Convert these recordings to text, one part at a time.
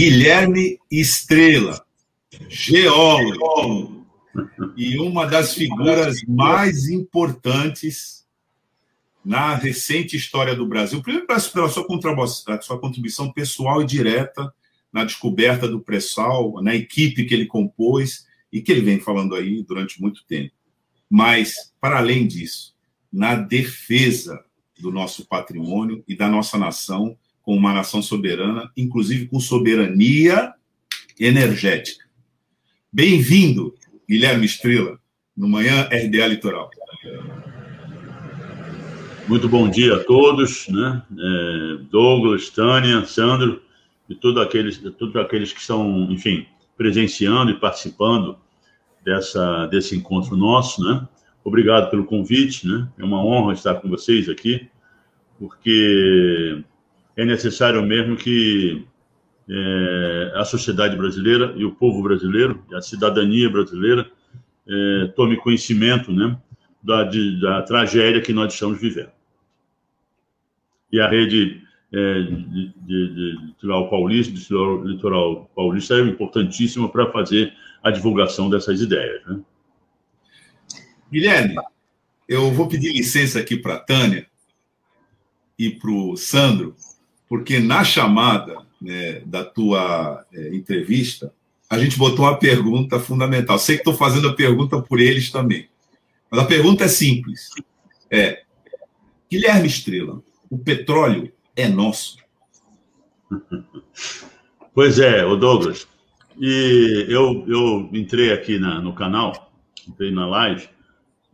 Guilherme Estrela, geólogo, e uma das figuras mais importantes na recente história do Brasil. Primeiro, pela sua sua contribuição pessoal e direta na descoberta do pré-sal, na equipe que ele compôs e que ele vem falando aí durante muito tempo. Mas, para além disso, na defesa do nosso patrimônio e da nossa nação como uma nação soberana, inclusive com soberania energética. Bem-vindo, Guilherme Estrela, no Manhã RDA Litoral. Muito bom dia a todos, né? É, Douglas, Tânia, Sandro e todos aqueles, todos aqueles que estão, enfim, presenciando e participando dessa, desse encontro nosso, né? Obrigado pelo convite, né? É uma honra estar com vocês aqui, porque é necessário mesmo que é, a sociedade brasileira e o povo brasileiro, a cidadania brasileira, é, tome conhecimento, né? Da, de, da tragédia que nós estamos vivendo. E a rede é, de, de, de, litoral paulista, de litoral paulista é importantíssima para fazer a divulgação dessas ideias. Né? Guilherme, eu vou pedir licença aqui para a Tânia e para o Sandro, porque na chamada né, da tua é, entrevista, a gente botou uma pergunta fundamental. Sei que estou fazendo a pergunta por eles também. Mas a pergunta é simples. É, Guilherme Estrela, o petróleo é nosso? Pois é, o Douglas. E eu, eu entrei aqui na, no canal, entrei na live,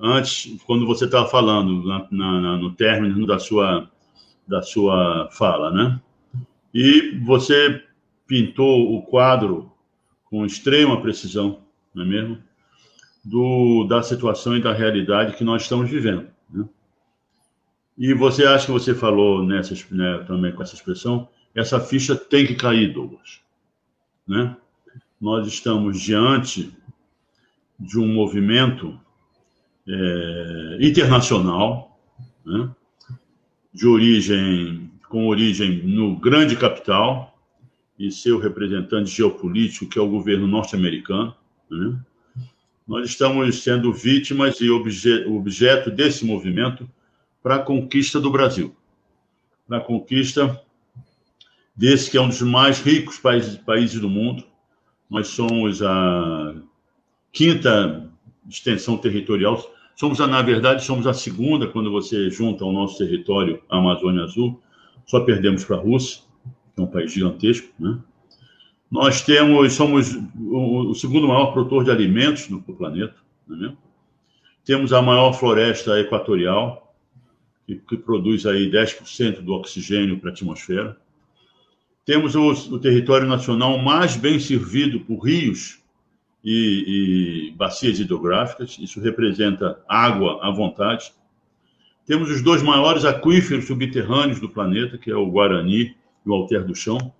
antes, quando você estava falando, na, na, no término da sua, da sua fala, né? E você pintou o quadro com extrema precisão, não é mesmo? Do, da situação e da realidade que nós estamos vivendo. Né? E você acha que você falou nessa, né, também com essa expressão, essa ficha tem que cair, Douglas. Né? Nós estamos diante de um movimento é, internacional, né, de origem, com origem no grande capital e seu representante geopolítico, que é o governo norte-americano. Né. Nós estamos sendo vítimas e obje, objeto desse movimento para a conquista do Brasil, para a conquista desse que é um dos mais ricos países, países do mundo. Nós somos a quinta extensão territorial Somos, na verdade, somos a segunda quando você junta ao nosso território Amazônia Azul. Só perdemos para a Rússia, que é um país gigantesco. Né? Nós temos, somos o, o, segundo maior produtor de alimentos no planeta. Né? Temos a maior floresta equatorial, que, que produz aí 10% do oxigênio para a atmosfera. Temos o, o território nacional mais bem servido por rios e, e bacias hidrográficas, isso representa água à vontade. Temos os dois maiores aquíferos subterrâneos do planeta, que é o Guarani e o Alter do Chão.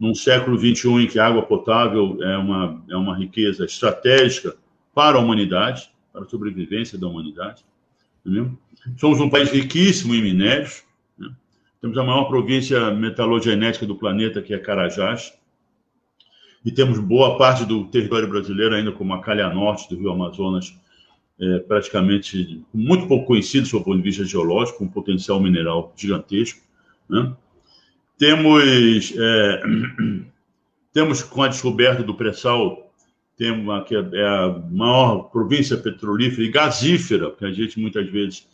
Num século XXI em que a água potável é uma, é uma riqueza estratégica para a humanidade, para a sobrevivência da humanidade. Entendeu? Somos um país riquíssimo em minérios. Né? Temos a maior província metalogenética do planeta, que é Carajás e temos boa parte do território brasileiro ainda como a calha norte do Rio Amazonas, é, praticamente muito pouco conhecido sob o ponto de vista geológico, um potencial mineral gigantesco. Né? Temos, é, temos com a descoberta do pré-sal, temos a, que é a maior província petrolífera e gasífera, que a gente muitas vezes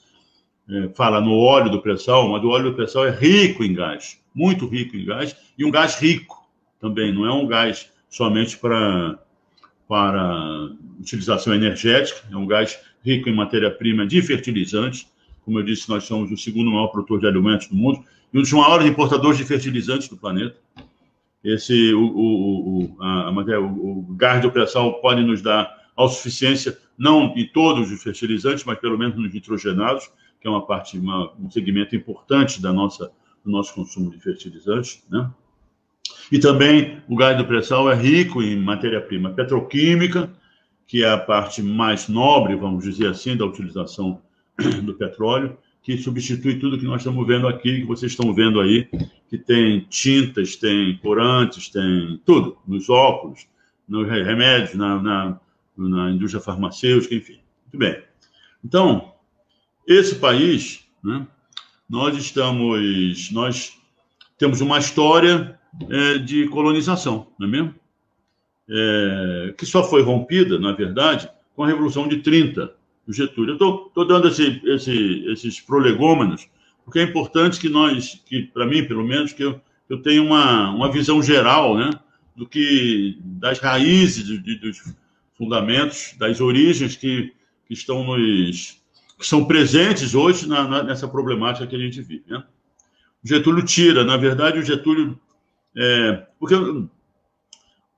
é, fala no óleo do pré-sal, mas o óleo do pré-sal é rico em gás, muito rico em gás, e um gás rico também, não é um gás somente para, para utilização energética, é um gás rico em matéria-prima de fertilizantes. Como eu disse, nós somos o segundo maior produtor de alimentos do mundo e um dos maiores importadores de fertilizantes do planeta. Esse, o, o, o, a, a, o gás de pré-sal pode nos dar autossuficiência, não em todos os fertilizantes, mas pelo menos nos nitrogenados, que é uma parte, uma, um segmento importante da nossa, do nosso consumo de fertilizantes, né? E também o gás do pré-sal é rico em matéria-prima petroquímica, que é a parte mais nobre, vamos dizer assim, da utilização do petróleo, que substitui tudo que nós estamos vendo aqui, que vocês estão vendo aí, que tem tintas, tem corantes, tem tudo, nos óculos, nos remédios, na, na, na indústria farmacêutica, enfim. Muito bem. Então, esse país, né, nós estamos, nós temos uma história é, de colonização, não é mesmo? É, que só foi rompida, na verdade, com a Revolução de 30, do Getúlio. Eu estou dando esse, esse, esses prolegômenos, porque é importante que nós, que para mim, pelo menos, que eu, eu tenha uma, uma visão geral né, do que das raízes, de, dos fundamentos, das origens que, que estão nos que são presentes hoje na, na, nessa problemática que a gente vive. Né? O Getúlio tira, na verdade, o Getúlio. É, porque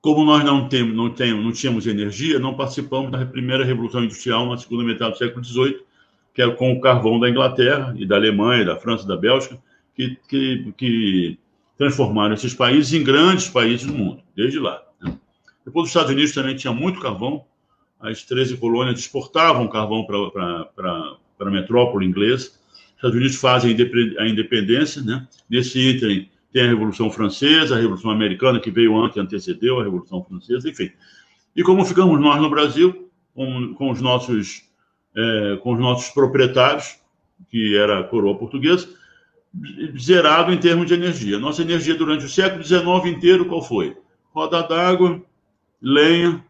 como nós não, temos, não, temos, não tínhamos energia, não participamos da primeira Revolução Industrial na segunda metade do século XVIII, que era com o carvão da Inglaterra e da Alemanha, da França e da Bélgica, que, que, que, transformaram esses países em grandes países do mundo, desde lá. Né? Depois, os Estados Unidos também tinha muito carvão, as 13 colônias exportavam carvão para a metrópole inglesa. Os Estados Unidos fazem a independência, né? nesse ínterim tem a Revolução Francesa, a Revolução Americana, que veio antes, antecedeu a Revolução Francesa, enfim. E como ficamos nós no Brasil, com, com os, nossos, é, com os nossos proprietários, que era a coroa portuguesa, zerado em termos de energia. Nossa energia durante o século XIX inteiro, qual foi? Roda d'água, lenha,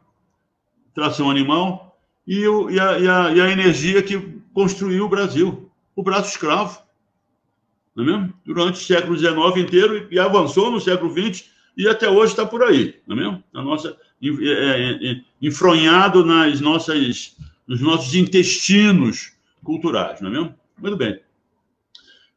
tração animal e, o, e, a, e, a, e a energia que construiu o Brasil, o braço escravo não é mesmo? Durante o século XIX inteiro e avançou no século XX e até hoje está por aí, não é mesmo? A nossa é, é, é, enfronhado nas nossas, nos nossos intestinos culturais, não é mesmo? Muito bem.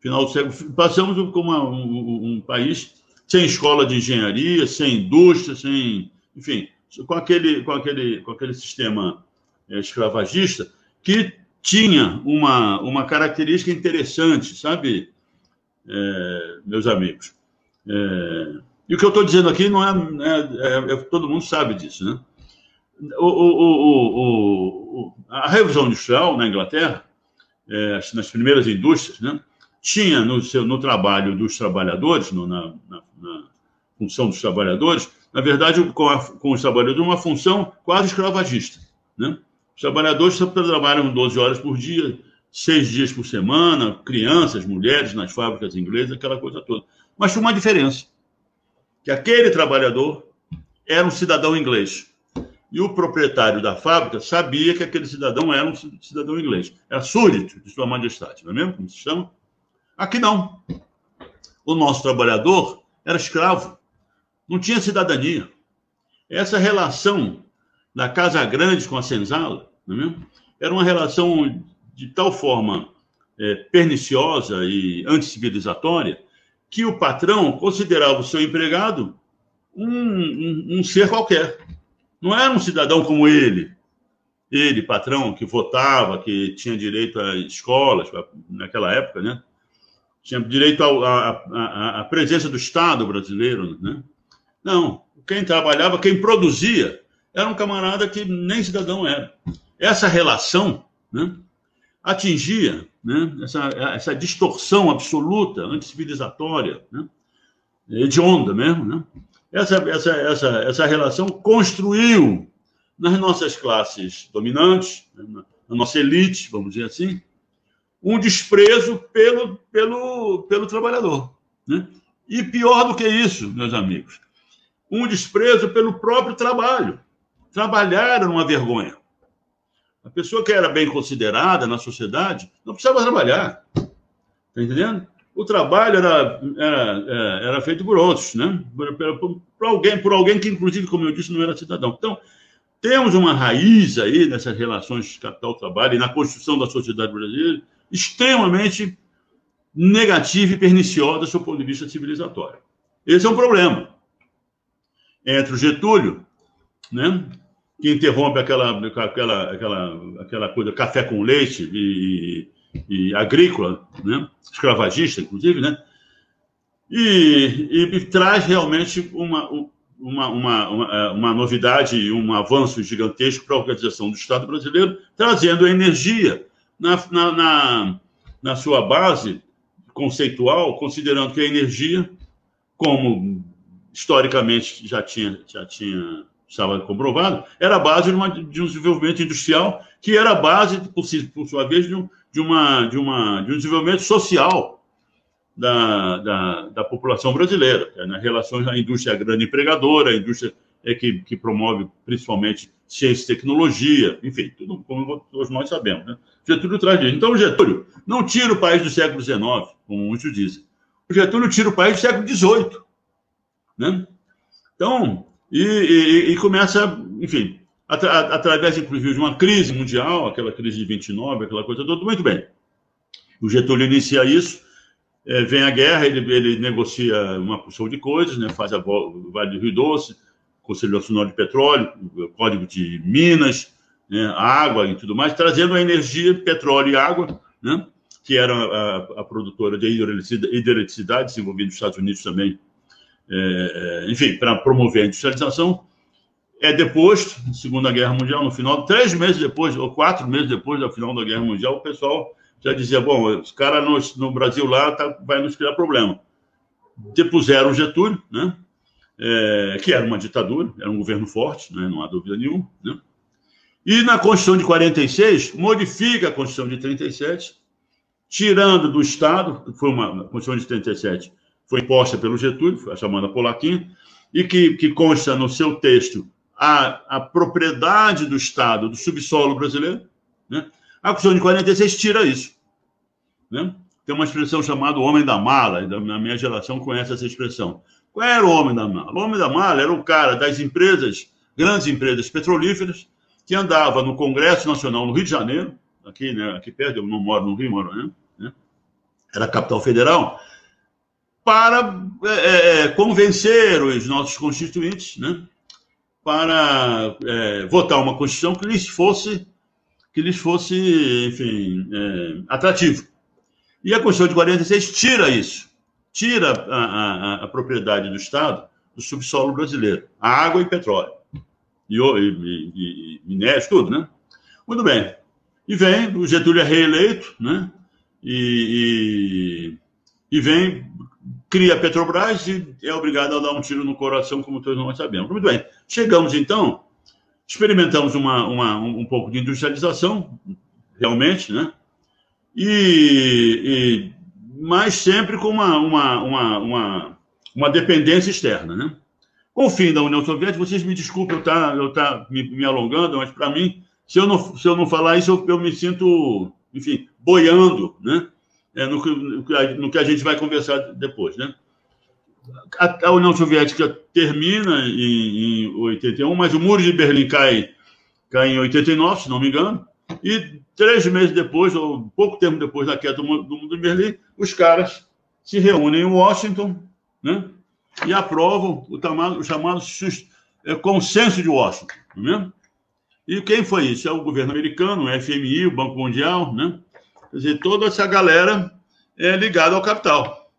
Final do século passamos como um, um, país sem escola de engenharia, sem indústria, sem, enfim, com aquele, com aquele, com aquele sistema escravagista que tinha uma, uma característica interessante, sabe? É, meus amigos. É, e o que eu estou dizendo aqui não é, é, é, Todo mundo sabe disso, né? O, o, o, a Revolução Industrial na Inglaterra, é, nas primeiras indústrias, né, tinha no, seu, no trabalho dos trabalhadores, no, na, na, na, função dos trabalhadores, na verdade, com, a, com os trabalhadores, uma função quase escravagista. Né? Os trabalhadores trabalham 12 horas por dia, seis dias por semana, crianças, mulheres nas fábricas inglesas, aquela coisa toda. Mas tinha uma diferença: que aquele trabalhador era um cidadão inglês. E o proprietário da fábrica sabia que aquele cidadão era um cidadão inglês. Era súdito de Sua Majestade, não é mesmo? Como se chama? Aqui não. O nosso trabalhador era escravo, não tinha cidadania. Essa relação da Casa Grande com a senzala, não é mesmo? Era uma relação de tal forma é, perniciosa e anticivilizatória que o patrão considerava o seu empregado um, um, um, ser qualquer. Não era um cidadão como ele. Ele, patrão, que votava, que tinha direito a escolas, naquela época, né? Tinha direito à presença do Estado brasileiro, né? Não. Quem trabalhava, quem produzia, era um camarada que nem cidadão era. Essa relação, né? Atingia né, essa, essa distorção absoluta, anticivilizatória, né, hedionda mesmo. Né? Essa, essa, essa, essa relação construiu nas nossas classes dominantes, né, na nossa elite, vamos dizer assim, um desprezo pelo, pelo, pelo trabalhador. Né? E pior do que isso, meus amigos, um desprezo pelo próprio trabalho. Trabalhar era uma vergonha. A pessoa que era bem considerada na sociedade não precisava trabalhar. Está entendendo? O trabalho era, era, é, era feito por outros, né? Por, por, por, alguém, por alguém que, inclusive, como eu disse, não era cidadão. Então, temos uma raiz aí nessas relações capital-trabalho e na construção da sociedade brasileira extremamente negativa e perniciosa do seu ponto de vista civilizatório. Esse é um problema. Entre o Getúlio, né, que interrompe aquela, aquela, aquela, aquela coisa café com leite e, e, e agrícola, né? escravagista, inclusive, né? E, e, e traz realmente uma, uma, uma, uma, é, uma novidade e um avanço gigantesco para a organização do Estado brasileiro, trazendo energia na, na, na, na sua base conceitual, considerando que a energia, como historicamente já tinha, já tinha estava comprovado, era a base de, uma, de, um desenvolvimento industrial que era a base, por, por sua vez, de, um, de, uma, de, uma, de um desenvolvimento social da, da, da população brasileira, nas né? relações à indústria grande empregadora, a indústria é que, que promove principalmente ciência e tecnologia, enfim, tudo como todos nós sabemos. Né? Getúlio traz isso. Então, Getúlio não tira o país do século XIX, como muitos dizem. O Getúlio tira o país do século XVIII. Né? Então, e, e, e começa, enfim, atra, através, inclusive, de uma crise mundial, aquela crise de 29, aquela coisa toda, muito bem. O Getúlio inicia isso, é, vem a guerra, ele, ele negocia uma porção de coisas, né, faz a Vale do Rio Doce, Conselho Nacional de Petróleo, Código de Minas, né, água e tudo mais, trazendo a energia, petróleo e água, né, que era a, a produtora de hidroeletricidade, desenvolvida nos Estados Unidos também, é, é enfim, para promover a industrialização. É depois, Segunda Guerra Mundial, no final, três meses depois, ou quatro meses depois do final da Guerra Mundial, o pessoal já dizia: bom, os caras no, no, Brasil lá tá, vai nos criar problema. Depuseram Getúlio, né? é, que era uma ditadura, era um governo forte, né, não há dúvida nenhuma. Né? E na Constituição de 46, modifica a Constituição de 37, tirando do Estado, foi uma Constituição de 37, foi imposta pelo Getúlio, a chamada Polaquinha, e que, que consta no seu texto a, a propriedade do Estado do subsolo brasileiro. Né? A Constituição de 46 tira isso. Né? Tem uma expressão chamada homem da mala, na minha geração conhece essa expressão. Qual era o homem da mala? O homem da mala era o cara das empresas, grandes empresas petrolíferas, que andava no Congresso Nacional no Rio de Janeiro, aqui, né, aqui perto, eu não moro no Rio, moro, né? né era a capital federal, para é, é, é, convencer os nossos constituintes, né? Para é, votar uma Constituição que lhes fosse, que lhes fosse, enfim, é, atrativo. E a Constituição de 46 tira isso tira a, a, a, propriedade do Estado do subsolo brasileiro, a água e petróleo, e, e, e, minérios, tudo, né? Muito bem. E vem, o Getúlio é reeleito, né? E, e, vem, cria a Petrobras e é obrigado a dar um tiro no coração, como todos nós sabemos. Muito bem. Chegamos, então, experimentamos uma, uma, um pouco de industrialização, realmente, né? E, mas sempre com uma, uma, uma, uma, uma dependência externa. Né? Com o fim da União Soviética, vocês me desculpem eu estar tá, eu tá me, me alongando, mas para mim, se eu, não, se eu não falar isso, eu, eu me sinto, enfim, boiando né? É, no, no, que a gente vai conversar depois. Né? A, a União Soviética termina em, em 81, mas o Muro de Berlim cai, cai em 89, se não me engano, e três meses depois, ou pouco tempo depois da queda do mundo de Berlim, os caras se reúnem em Washington né, e aprovam o, tamado, o chamado é, consenso de Washington. Né? E quem foi isso? É o governo americano, o FMI, o Banco Mundial, né? Quer dizer, toda essa galera é ligada ao capital.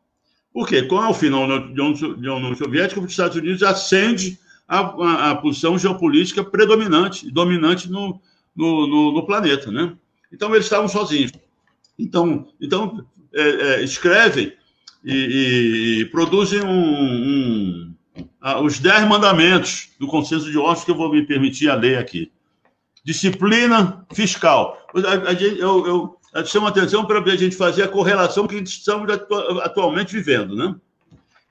Por quê? Com o final da União Soviética, os Estados Unidos acende a, a, a posição geopolítica predominante dominante no, no, no, no planeta, né? Então eles estavam sozinhos. Então, então é, é, escrevem e, e, produzem um, um, os dez mandamentos do consenso de Washington que eu vou me permitir a ler aqui. Disciplina fiscal. Eu, eu, eu chamo a atenção para a gente fazer a correlação que estamos atualmente vivendo, né?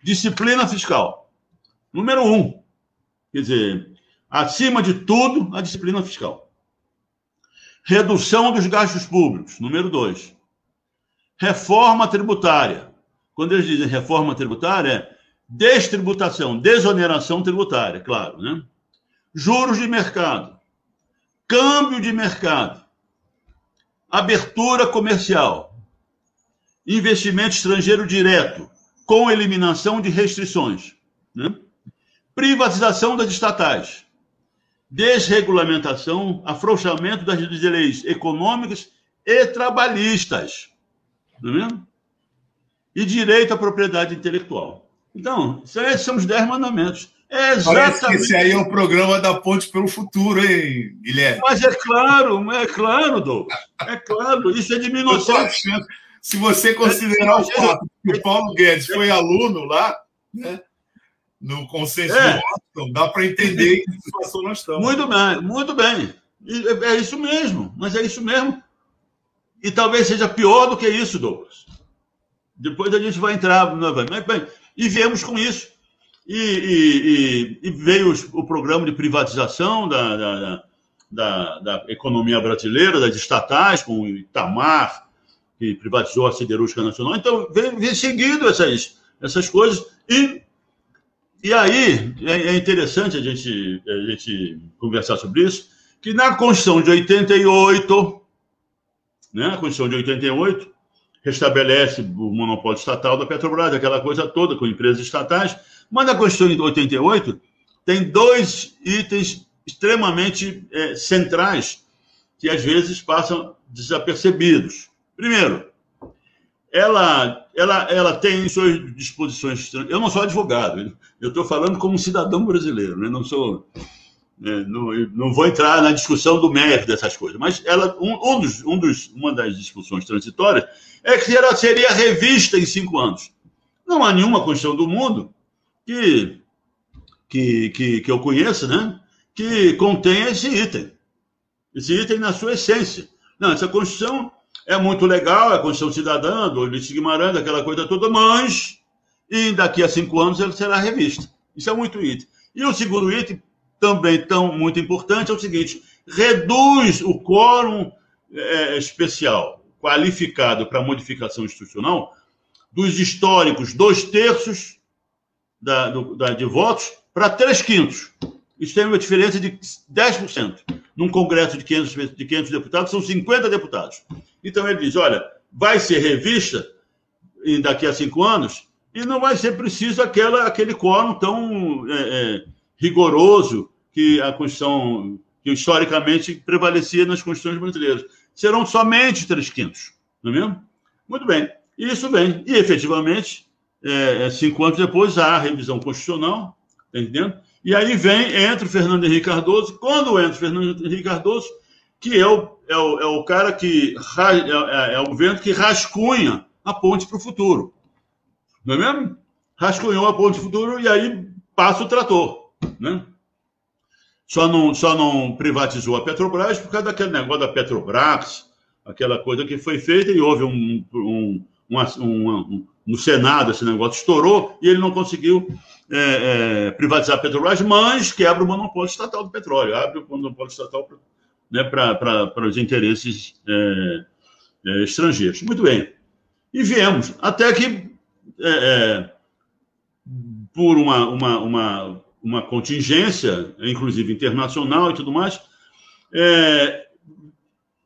Disciplina fiscal. Número um. Quer dizer, acima de tudo, a disciplina fiscal. Redução dos gastos públicos, número dois. Reforma tributária. Quando eles dizem reforma tributária, é destributação, desoneração tributária, claro, né? Juros de mercado, câmbio de mercado, abertura comercial, investimento estrangeiro direto, com eliminação de restrições, né? privatização das estatais, desregulamentação, afrouxamento das leis econômicas e trabalhistas. Não é mesmo? E direito à propriedade intelectual. Então, esses são os dez mandamentos. É exatamente... Parece esse aí é o programa da Ponte pelo Futuro, hein, Guilherme? Mas é claro, é claro, Douglas. É claro, isso é de 1900. Se você considerar o fato que o Paulo Guedes foi aluno lá, né, no consenso é. do Washington, dá para entender que situação nós estamos. Muito bem, muito bem. É isso mesmo, mas é isso mesmo. E talvez seja pior do que isso, Douglas. Depois a gente vai entrar novamente. Bem, e viemos com isso. E, e, e, veio o programa de privatização da, da, da, da, economia brasileira, das estatais, com o Itamar, que privatizou a Siderúrgica Nacional. Então, vem, vem seguindo essas, essas coisas. E, e aí, é, é interessante a gente, a gente conversar sobre isso, que na Constituição de 88, né, a Constituição de 88, restabelece o monopólio estatal da Petrobras, aquela coisa toda com empresas estatais, mas na Constituição de 88 tem dois itens extremamente é, centrais que às vezes passam desapercebidos. Primeiro, ela, ela, ela tem em suas disposições. Eu não sou advogado, eu estou falando como cidadão brasileiro, né? não sou. É, não, não, vou entrar na discussão do mérito dessas coisas, mas ela, um, um, dos, um dos, uma das discussões transitórias é que ela seria revista em cinco anos. Não há nenhuma Constituição do mundo que, que, que, que eu conheça né, que contenha esse item. Esse item na sua essência. Não, essa Constituição é muito legal, é a Constituição Cidadã, do Ulisses Guimarães, aquela coisa toda, mas e daqui a cinco anos ela será revista. Isso é muito item. E o segundo item, também tão muito importante, é o seguinte: reduz o quórum é, especial qualificado para modificação institucional dos históricos dois terços da, do, da, de votos para três quintos. Isso tem uma diferença de 10%. Num congresso de 500, de 500 deputados, são 50 deputados. Então ele diz: olha, vai ser revista daqui a cinco anos e não vai ser preciso aquela, aquele quórum tão é, é, rigoroso que a Constituição, que historicamente prevalecia nas Constituições brasileiras. Serão somente três quintos, não é mesmo? Muito bem. Isso vem. E, efetivamente, é, é cinco anos depois, há a revisão constitucional, tá entendendo? E aí vem, entra o Fernando Henrique Cardoso. Quando entra o Fernando Henrique Cardoso, que é o, é o, é o cara que. É, é o governo que rascunha a ponte para o futuro. Não é mesmo? Rascunhou a ponte para o futuro e aí passa o trator. Né? Só não, só não privatizou a Petrobras por causa daquele negócio da Petrobras, aquela coisa que foi feita e houve um, um no Senado esse negócio estourou e ele não conseguiu é, é, privatizar a Petrobras, mas quebra o monopólio estatal do petróleo, abre o monopólio estatal né, para os interesses é, é, estrangeiros. Muito bem. E viemos, até que, é, é, por uma, uma, uma, uma contingência, inclusive internacional e tudo mais,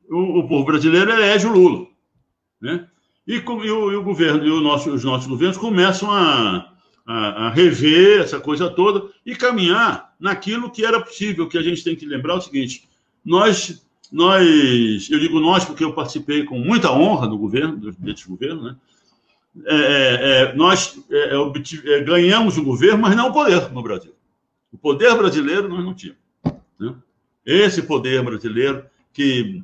o, o povo brasileiro elege o Lula. Né? E, e, o, e o governo, e o nosso, os nossos governos começam a, a, a, rever essa coisa toda e caminhar naquilo que era possível. que a gente tem que lembrar é o seguinte: nós, nós, eu digo nós porque eu participei com muita honra do governo, desse governo, né? É, é, é nós é, é, ganhamos o governo, mas não o poder no Brasil. O poder brasileiro nós não tínhamos. Né? Esse poder brasileiro que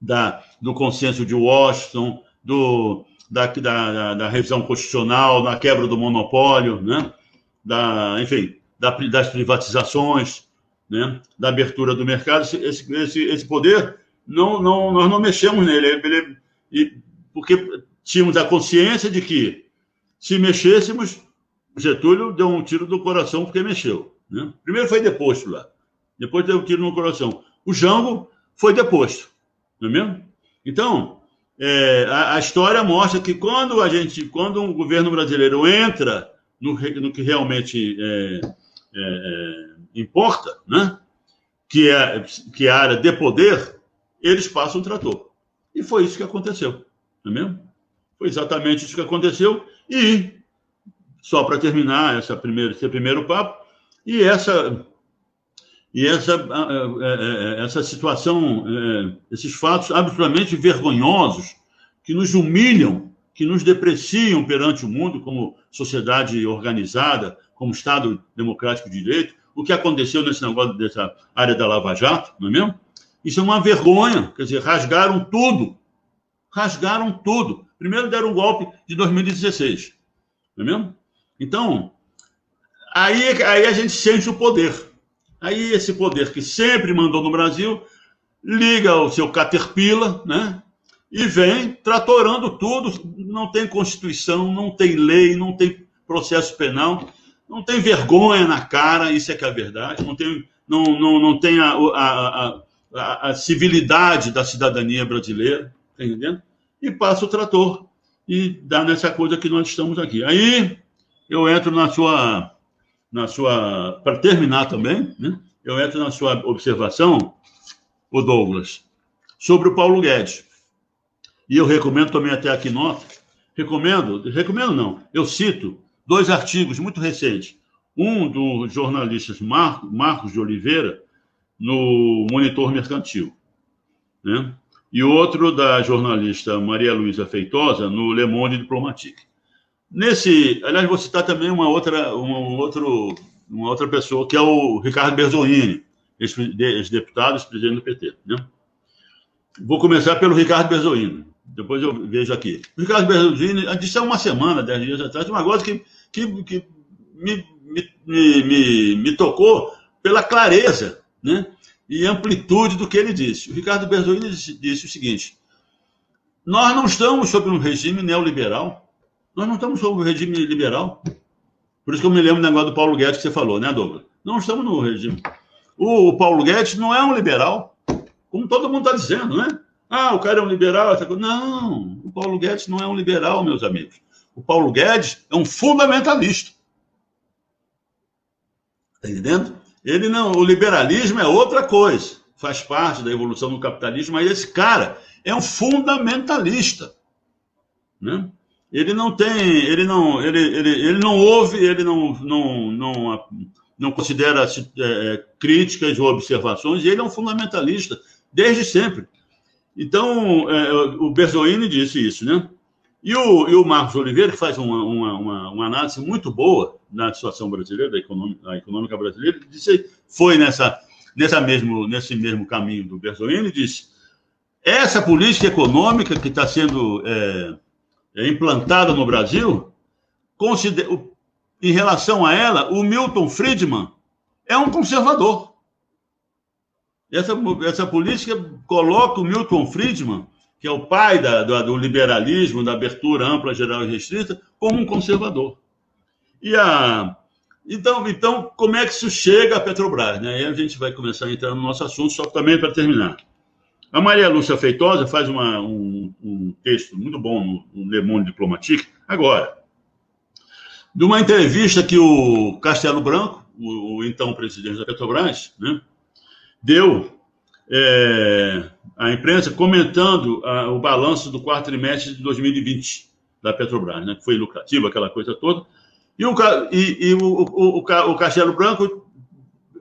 da, do consenso de Washington, do, da, da, da, revisão constitucional, da quebra do monopólio, né? da, enfim, da, das privatizações, né? da abertura do mercado. Esse, esse, esse poder, não, não, nós não mexemos nele, ele, ele, porque tínhamos a consciência de que, se mexêssemos, Getúlio deu um tiro do coração porque mexeu. Né? Primeiro foi deposto lá, depois deu um tiro no coração. O Jango foi deposto, não é mesmo? Então, é, a, a, história mostra que quando a gente, quando um governo brasileiro entra no, no que realmente é, é, é, importa, né? que, é, que é a área de poder, eles passam o trator. E foi isso que aconteceu, não é mesmo? Foi exatamente isso que aconteceu. E, só para terminar essa primeira, esse primeiro papo, e essa e essa, é, é, essa situação, é, esses fatos absolutamente vergonhosos, que nos humilham, que nos depreciam perante o mundo como sociedade organizada, como Estado democrático de direito, o que aconteceu nesse negócio dessa área da Lava Jato, não é mesmo? Isso é uma vergonha, quer dizer, rasgaram tudo, rasgaram tudo. Primeiro deram um golpe de 2016. Não é mesmo? Então, aí, aí a gente sente o poder. Aí esse poder que sempre mandou no Brasil liga o seu Caterpillar, né? E vem tratorando tudo. Não tem Constituição, não tem lei, não tem processo penal, não tem vergonha na cara, isso é que é a verdade. Não tem, não, não, não tem a, a, a, a civilidade da cidadania brasileira, tá entendendo? E passa o trator e dá nessa coisa que nós estamos aqui. Aí eu entro na sua, na sua, para terminar também, né? Eu entro na sua observação, o Douglas, sobre o Paulo Guedes. E eu recomendo também até aqui nota, recomendo, recomendo não, eu cito dois artigos muito recentes. Um do jornalista Marcos, de Oliveira, no Monitor Mercantil, né? e outro da jornalista Maria Luísa Feitosa, no Le Monde Diplomatique. Nesse, aliás, vou citar também uma outra, uma, outro, uma outra pessoa, que é o Ricardo Berzolini, ex-deputado, ex-presidente do PT. Né? Vou começar pelo Ricardo Berzolini, depois eu vejo aqui. O Ricardo Berzolini disse há uma semana, dez dias atrás, uma coisa que, que, que me, me, me, me tocou pela clareza né? e amplitude do que ele disse. O Ricardo Berzolini disse, disse o seguinte: nós não estamos sob um regime neoliberal, nós não estamos sob um regime liberal. Por isso que eu me lembro do negócio do Paulo Guedes que você falou, né, Douglas? Não estamos no regime. O, o Paulo Guedes não é um liberal, como todo mundo está dizendo, né? Ah, o cara é um liberal. Essa coisa. Não, o Paulo Guedes não é um liberal, meus amigos. O Paulo Guedes é um fundamentalista. Está entendendo? Ele não, o liberalismo é outra coisa, faz parte da evolução do capitalismo, mas esse cara é um fundamentalista, né? Ele não tem, ele não, ele, ele, ele não ouve, ele não, não, não, não considera é, críticas ou observações, e ele é um fundamentalista desde sempre. Então, é, o Berzoini disse isso, né? E o, e o Marcos Oliveira, que faz uma, uma, uma, uma análise muito boa na situação brasileira, da econômica, da econômica brasileira, disse, foi nessa, nessa mesmo, nesse mesmo caminho do Berzoini, disse: essa política econômica que está sendo é, é, implantada no Brasil, considera, em relação a ela, o Milton Friedman é um conservador. Essa, essa política coloca o Milton Friedman que é o pai da, do, do, liberalismo, da abertura ampla, geral e restrita, como um conservador. E a, então, então, como é que isso chega à Petrobras? Né? Aí a gente vai começar a entrar no nosso assunto, só também para terminar. A Maria Lúcia Feitosa faz uma, um, um, texto muito bom no, Le Monde Diplomatique, agora, de uma entrevista que o Castelo Branco, o, o então presidente da Petrobras, né, deu é, a imprensa comentando a, o balanço do quarto trimestre de 2020 da Petrobras, né, que foi lucrativo, aquela coisa toda. E o, e, e o, o, o Castelo Branco,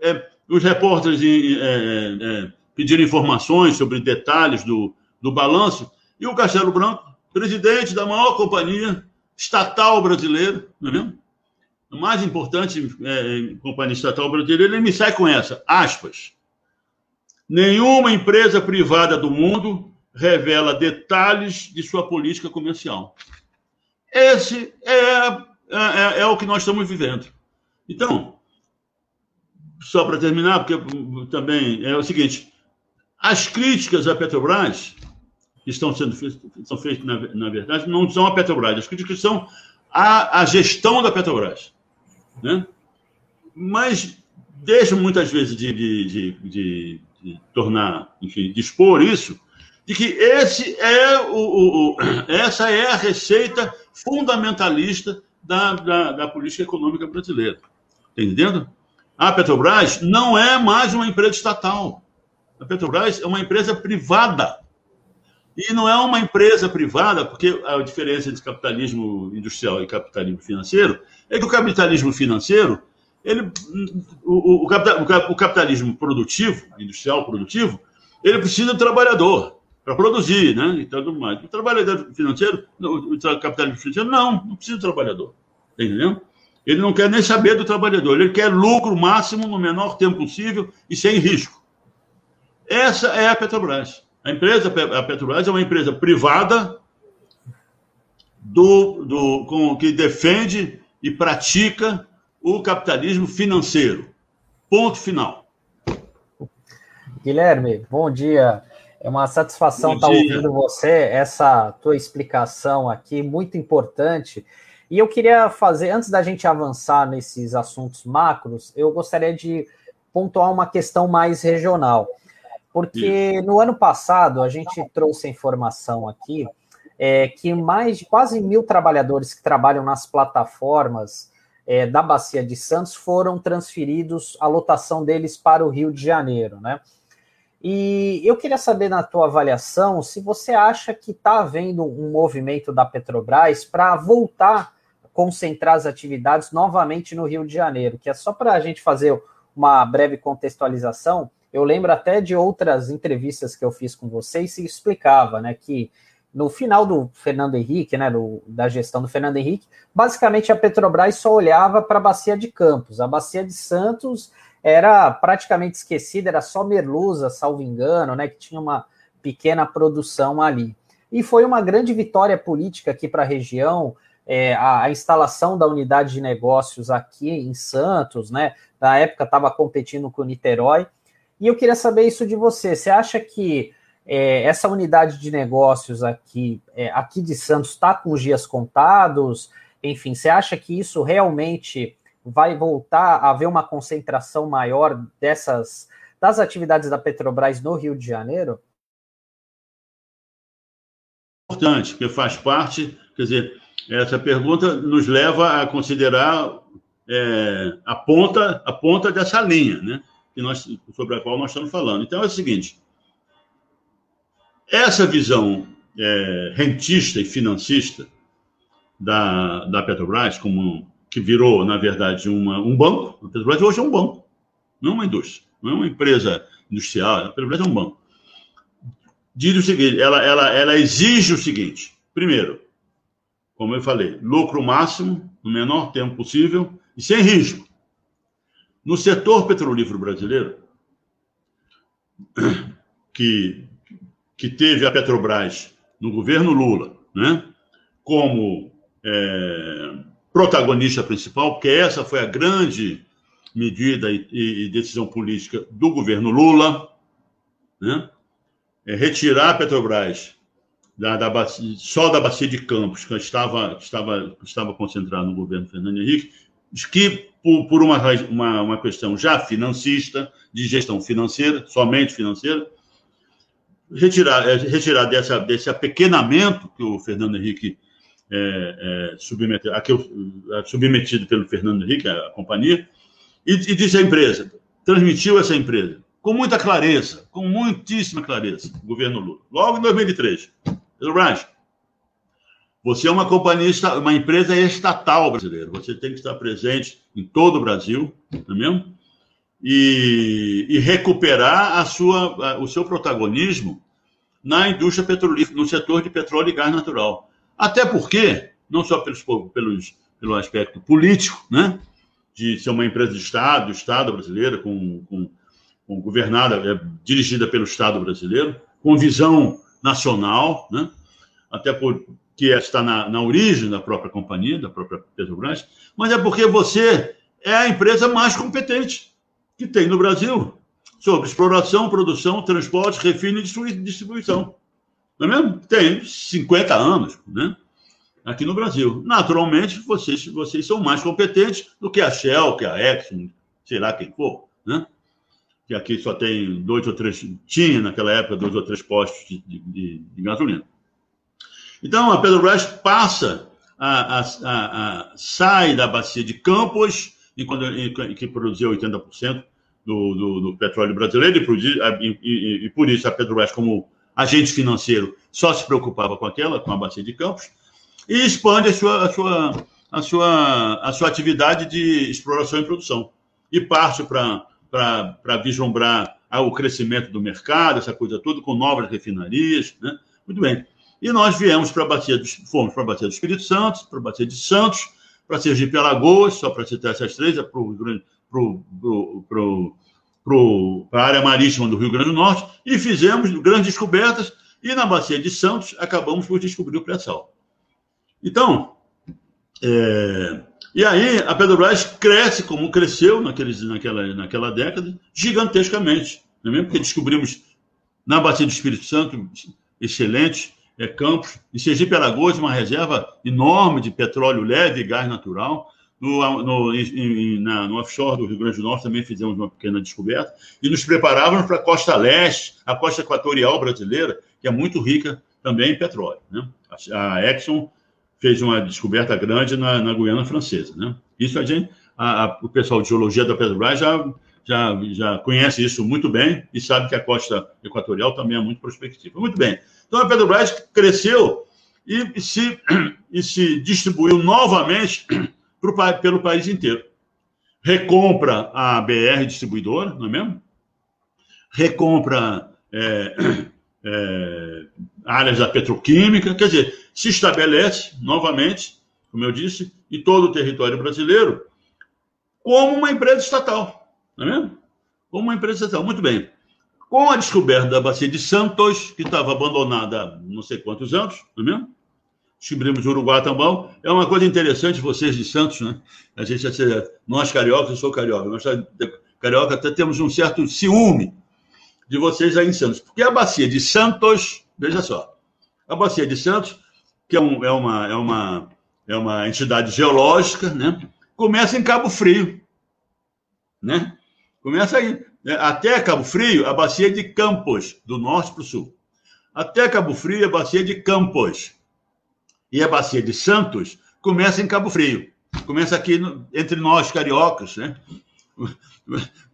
é, os repórteres é, é, pediram informações sobre detalhes do, do balanço, e o Castelo Branco, presidente da maior companhia estatal brasileira, não é mesmo? A mais importante é, companhia estatal brasileira, ele me sai com essa, aspas. Nenhuma empresa privada do mundo revela detalhes de sua política comercial. Esse é, é, é o que nós estamos vivendo. Então, só para terminar, porque também é o seguinte: as críticas à Petrobras que estão sendo são feitas, na, na, verdade, não são a Petrobras, as críticas são à, à gestão da Petrobras. Né? Mas deixam muitas vezes de, de, de, de de tornar, enfim, de expor isso, de que esse é o, o, o essa é a receita fundamentalista da, da, da, política econômica brasileira. Tá entendendo? A Petrobras não é mais uma empresa estatal. A Petrobras é uma empresa privada. E não é uma empresa privada, porque a diferença entre capitalismo industrial e capitalismo financeiro é que o capitalismo financeiro ele, o, o, o, capitalismo produtivo, industrial produtivo, ele precisa do trabalhador para produzir, né? E tudo mais. O trabalhador financeiro, o capitalismo financeiro, não, não precisa do trabalhador. Tá entendendo? Ele não quer nem saber do trabalhador, ele quer lucro máximo no menor tempo possível e sem risco. Essa é a Petrobras. A empresa, a Petrobras é uma empresa privada do, do, com, que defende e pratica o capitalismo financeiro. Ponto final. Guilherme, bom dia. É uma satisfação estar ouvindo você, essa tua explicação aqui, muito importante. E eu queria fazer, antes da gente avançar nesses assuntos macros, eu gostaria de pontuar uma questão mais regional. Porque no ano passado a gente trouxe a informação aqui é, que mais de quase mil trabalhadores que trabalham nas plataformas é, da Bacia de Santos foram transferidos, a lotação deles para o Rio de Janeiro, né? E eu queria saber, na tua avaliação, se você acha que está havendo um movimento da Petrobras para voltar a concentrar as atividades novamente no Rio de Janeiro, que é só para a gente fazer uma breve contextualização. Eu lembro até de outras entrevistas que eu fiz com vocês e explicava, né, que no final do Fernando Henrique, né, do, da gestão do Fernando Henrique, basicamente a Petrobras só olhava para a bacia de Campos. A bacia de Santos era praticamente esquecida, era só Merluza, salvo engano, né, que tinha uma pequena produção ali. E foi uma grande vitória política aqui para a região, é, a, a, instalação da unidade de negócios aqui em Santos, né? Na época estava competindo com o Niterói. E eu queria saber isso de você. Você acha que é, essa unidade de negócios aqui, é, aqui de Santos está com os dias contados? Enfim, você acha que isso realmente vai voltar a haver uma concentração maior dessas das atividades da Petrobras no Rio de Janeiro? Importante, que faz parte, quer dizer, essa pergunta nos leva a considerar é, a ponta a ponta dessa linha, né? Que nós, sobre a qual nós estamos falando. Então é o seguinte: essa visão é, rentista e financista da, da Petrobras como que virou, na verdade, uma, um banco. A Petrobras hoje é um banco, não é uma indústria, não é uma empresa industrial. A Petrobras é um banco. Diz o seguinte: ela, ela, ela exige o seguinte: primeiro, como eu falei, lucro máximo, no menor tempo possível e sem risco. No setor petrolífero brasileiro, que, que teve a Petrobras no governo Lula, né, como é, protagonista principal, porque essa foi a grande medida e, e decisão política do governo Lula, né? É retirar a Petrobras da, da bacia, só da bacia de Campos, que estava, estava, estava concentrada no governo Fernando Henrique, que por, por uma, uma, uma questão já financista, de gestão financeira, somente financeira, retirar, é, retirar dessa, desse apequenamento que o Fernando Henrique é, é, submetido, é, submetido pelo Fernando Henrique, a, companhia, e, e disse à empresa, transmitiu essa empresa, com muita clareza, com muitíssima clareza, o governo Lula, logo em 2003. Petrobras, você é uma companhia, uma empresa estatal brasileira, você tem que estar presente em todo o Brasil, não é mesmo? E, e recuperar a sua, o seu protagonismo na indústria petrolífera, no setor de petróleo e gás natural. Até porque, não só pelos, pelos, pelo aspecto político, né? de ser uma empresa de Estado, Estado brasileira, com, com, com governada, é, dirigida pelo Estado brasileiro, com visão nacional, né? até porque está na, na origem da própria companhia, da própria Petrobras, mas é porque você é a empresa mais competente que tem no Brasil sobre exploração, produção, transporte, refino e distribuição. Não é mesmo? Tem 50 anos, né? Aqui no Brasil. Naturalmente, vocês, vocês são mais competentes do que a Shell, que a Exxon, sei lá quem for, né? Que aqui só tem dois ou três, tinha naquela época dois ou três postos de, de, de gasolina. Então, a Petrobras passa, a, a, a, sai da bacia de Campos, e e, que produzia 80% do, do, do, petróleo brasileiro, e, e, e, por isso a Petrobras, como agente financeiro só se preocupava com aquela, com a bacia de Campos, e expande a sua, a sua, a sua, a sua atividade de exploração e produção. E parte para vislumbrar o crescimento do mercado, essa coisa toda, com novas refinarias. Né? Muito bem. E nós viemos para a bacia dos, fomos para a bacia do Espírito Santo, para a bacia de Santos, para Sergipe Alagoas, só para citar essas três, é para a área marítima do Rio Grande do Norte e fizemos grandes descobertas. E na Bacia de Santos, acabamos por descobrir o pré-sal. Então, é, e aí a Petrobras cresce como cresceu naqueles, naquela, naquela década, gigantescamente. Não é mesmo? Porque descobrimos na Bacia do Espírito Santo, excelentes é, campos, em Sergipe Alagoas, uma reserva enorme de petróleo leve e gás natural. No, no, em, na, no offshore do Rio Grande do Norte também fizemos uma pequena descoberta e nos preparávamos para a costa leste, a costa equatorial brasileira, que é muito rica também em petróleo. Né? A, a Exxon fez uma descoberta grande na, na Guiana Francesa. Né? Isso a gente, a, a, o pessoal de geologia da Petrobras já, já, já conhece isso muito bem e sabe que a costa equatorial também é muito prospectiva. Muito bem. Então a Petrobras cresceu e, se, e se distribuiu novamente pro, pelo país inteiro. Recompra a BR distribuidora, não é mesmo? Recompra é, é, áreas da petroquímica, quer dizer, se estabelece novamente, como eu disse, em todo o território brasileiro, como uma empresa estatal, não é mesmo? Como uma empresa estatal. Muito bem. Com a descoberta da bacia de Santos, que estava abandonada há não sei quantos anos, não é mesmo? Descobrimos o Uruguai também. É uma coisa interessante, vocês de Santos, né? A gente, nós cariocas, eu sou carioca, nós carioca até temos um certo ciúme de vocês aí em Santos. Porque a bacia de Santos, veja só, a bacia de Santos, que é, um, é, uma, é, uma, é uma entidade geológica, né? começa em Cabo Frio. Né? Começa aí. Né? Até Cabo Frio, a bacia de Campos, do norte para o sul. Até Cabo Frio, a bacia de Campos. E a bacia de Santos começa em Cabo Frio. Começa aqui no, entre nós, cariocas, né?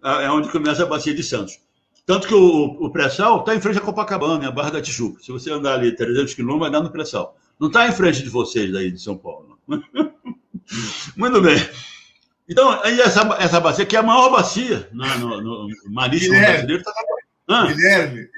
É onde começa a bacia de Santos. Tanto que o, o pré-sal está em frente a Copacabana, a Barra da Tijuca. Se você andar ali 300 quilômetros, vai dar no pré-sal. Não está em frente de vocês daí de São Paulo. Muito bem. Então, aí essa, essa bacia, que é a maior bacia no, no, no marítimo brasileiro, está ah. Guilherme,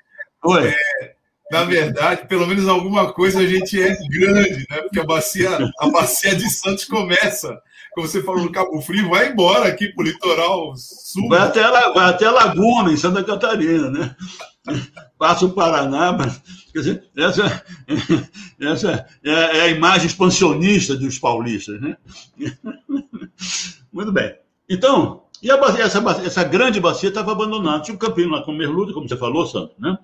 Oi. É, na verdade, pelo menos alguma coisa a gente é grande, né? Porque a bacia, a bacia de Santos começa como você falou no Cabo Frio, vai embora aqui para o litoral sul. Vai até, vai até Laguna, em Santa Catarina, né? Passa o Paraná, mas, quer dizer, essa, essa é, é a imagem expansionista dos paulistas, né? Muito bem. Então, e bacia, essa, essa grande bacia estava abandonada. Tinha um campinho lá com Merluda, como você falou, Santo, né?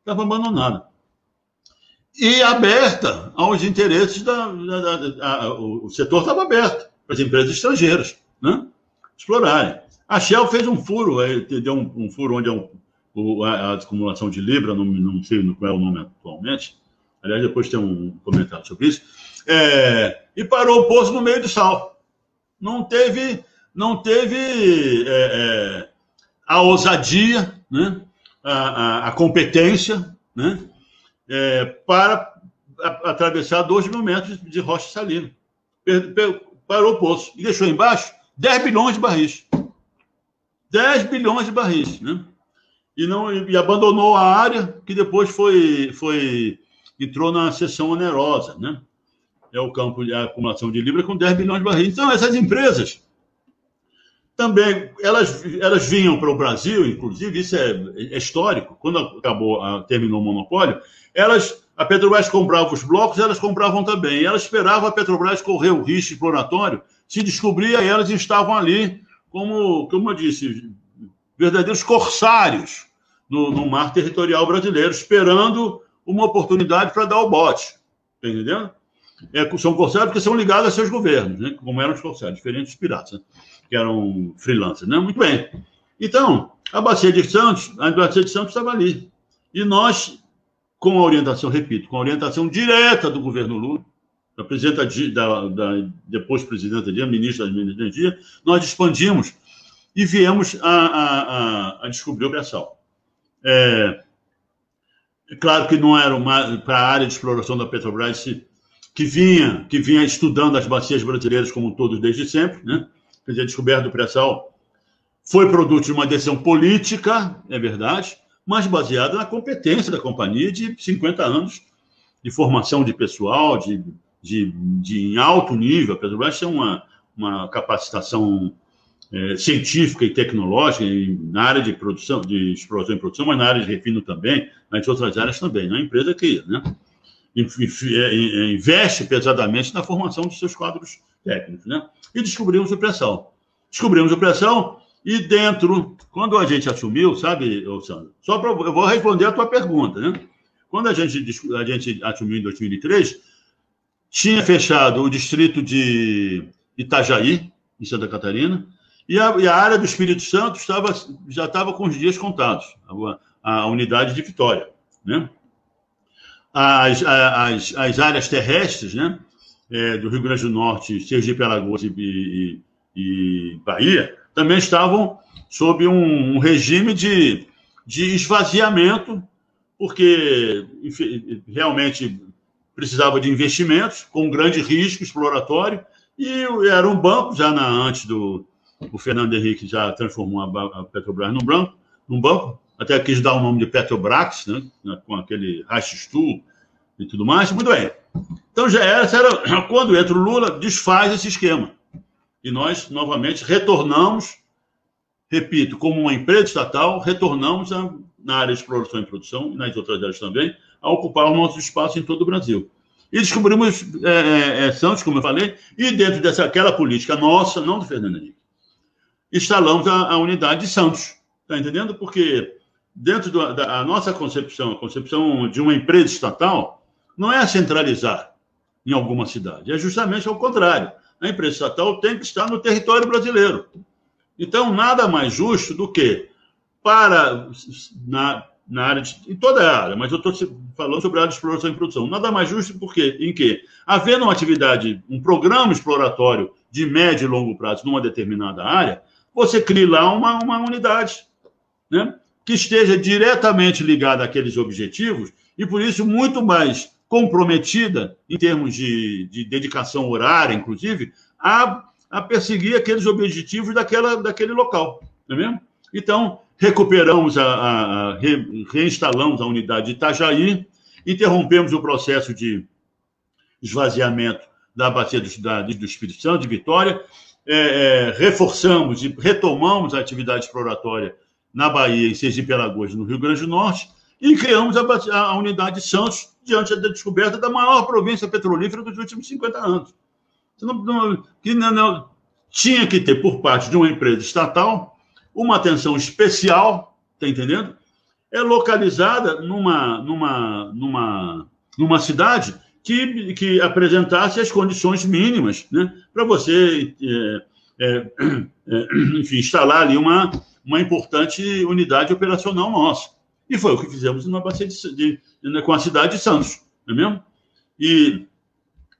Estava abandonada. E aberta aos interesses da. da, da, da o setor estava aberto para as empresas estrangeiras né? explorarem. A Shell fez um furo, deu um, um furo onde é um, a, a, acumulação de Libra, não, não sei qual é o nome atualmente, aliás, depois tem um comentário sobre isso, é, e parou o poço no meio do sal. Não teve, não teve é, é, a ousadia, né? a, a, a competência né? É, para atravessar 2 mil metros de rocha salina parou o poço e deixou embaixo 10 bilhões de barris. 10 bilhões de barris, né? E, não, e abandonou a área que depois foi, foi entrou na seção onerosa, né? É o campo de acumulação de libra com 10 bilhões de barris. Então, essas empresas também, elas, elas vinham para o Brasil, inclusive, isso é, é histórico, quando acabou, terminou o monopólio, elas a Petrobras comprava os blocos, elas compravam também. E elas esperavam a Petrobras correr o risco exploratório, se descobria, elas estavam ali, como, como eu disse, verdadeiros corsários no, no mar territorial brasileiro, esperando uma oportunidade para dar o bote. Está entendendo? É, são corsários porque são ligados a seus governos, né? como eram os corsários, diferentes piratas, né? que eram freelancers. Né? Muito bem. Então, a Bacia de Santos, a Bacia de Santos estava ali. E nós com a orientação, repito, com a orientação direta do governo Lula, da presidenta, da, da depois presidenta Dilma, ministra da Energia, nós expandimos e viemos a, a, a, a descobrir o pré-sal. É, é, claro que não era para a área de exploração da Petrobras que vinha, que vinha estudando as bacias brasileiras como todos desde sempre, né? Quer dizer, a descoberta do pré-sal foi produto de uma decisão política, é verdade, mas baseada na competência da companhia de 50 anos de formação de pessoal, de, de, de em alto nível. A Petrobras tem uma, uma capacitação é, científica e tecnológica na área de produção, de exploração e produção, mas na área de refino também, nas outras áreas também. É uma empresa que, né? Investe pesadamente na formação dos seus quadros técnicos, né? E descobrimos o pressão. Descobrimos o pressão e dentro, quando a gente assumiu, sabe, Sandro? Só para eu vou responder a tua pergunta, né? Quando a gente, a gente assumiu em 2003, tinha fechado o distrito de Itajaí, em Santa Catarina, e a, e a área do Espírito Santo estava, já estava com os dias contados, a, a unidade de Vitória, né? As, as, as áreas terrestres, né? É, do Rio Grande do Norte, Sergipe, Alagoas e, e, e Bahia, também estavam sob um, um regime de, de esvaziamento, porque realmente precisava de investimentos com grande risco exploratório, e era um banco, já na, antes do o Fernando Henrique já transformou a, a Petrobras num banco, num banco, até quis dar o nome de Petrobras, né, com aquele Rachistu e tudo mais, muito bem. Então já era, era, quando entra o Lula, desfaz esse esquema. E nós, novamente, retornamos, repito, como uma empresa estatal, retornamos a, na área de exploração e produção, e nas outras áreas também, a ocupar o nosso espaço em todo o Brasil. E descobrimos é, é, é, Santos, como eu falei, e dentro dessa aquela política nossa, não do Fernando Henrique, instalamos a, a unidade de Santos. Está entendendo? Porque dentro da nossa concepção, a concepção de uma empresa estatal, não é centralizar em alguma cidade, é justamente ao contrário. A empresa estatal tem que estar no território brasileiro. Então, nada mais justo do que para na, na área de, em toda a área, mas eu estou falando sobre a área de exploração e produção. Nada mais justo porque em que havendo uma atividade, um programa exploratório de médio e longo prazo numa determinada área, você cria lá uma, uma unidade, né? Que esteja diretamente ligada àqueles objetivos e por isso muito mais comprometida em termos de, de dedicação horária, inclusive, a, a perseguir aqueles objetivos daquela, daquele local, não é mesmo? Então, recuperamos, a, a, a re, reinstalamos a unidade de Itajaí, interrompemos o processo de esvaziamento da bacia do, da, do Espírito Santo, de Vitória, é, é, reforçamos e retomamos a atividade exploratória na Bahia, em Sergipe Alagoas, no Rio Grande do Norte, e criamos a, a, unidade Santos diante da descoberta da maior província petrolífera dos últimos 50 anos. Não, não, que não, não, tinha que ter, por parte de uma empresa estatal, uma atenção especial, está entendendo? É localizada numa, numa, numa, numa cidade que, que apresentasse as condições mínimas né, para você, é, é, é, enfim, instalar ali uma, uma importante unidade operacional nossa. E foi o que fizemos na bacia de, de, de, com a cidade de Santos, não é mesmo? E,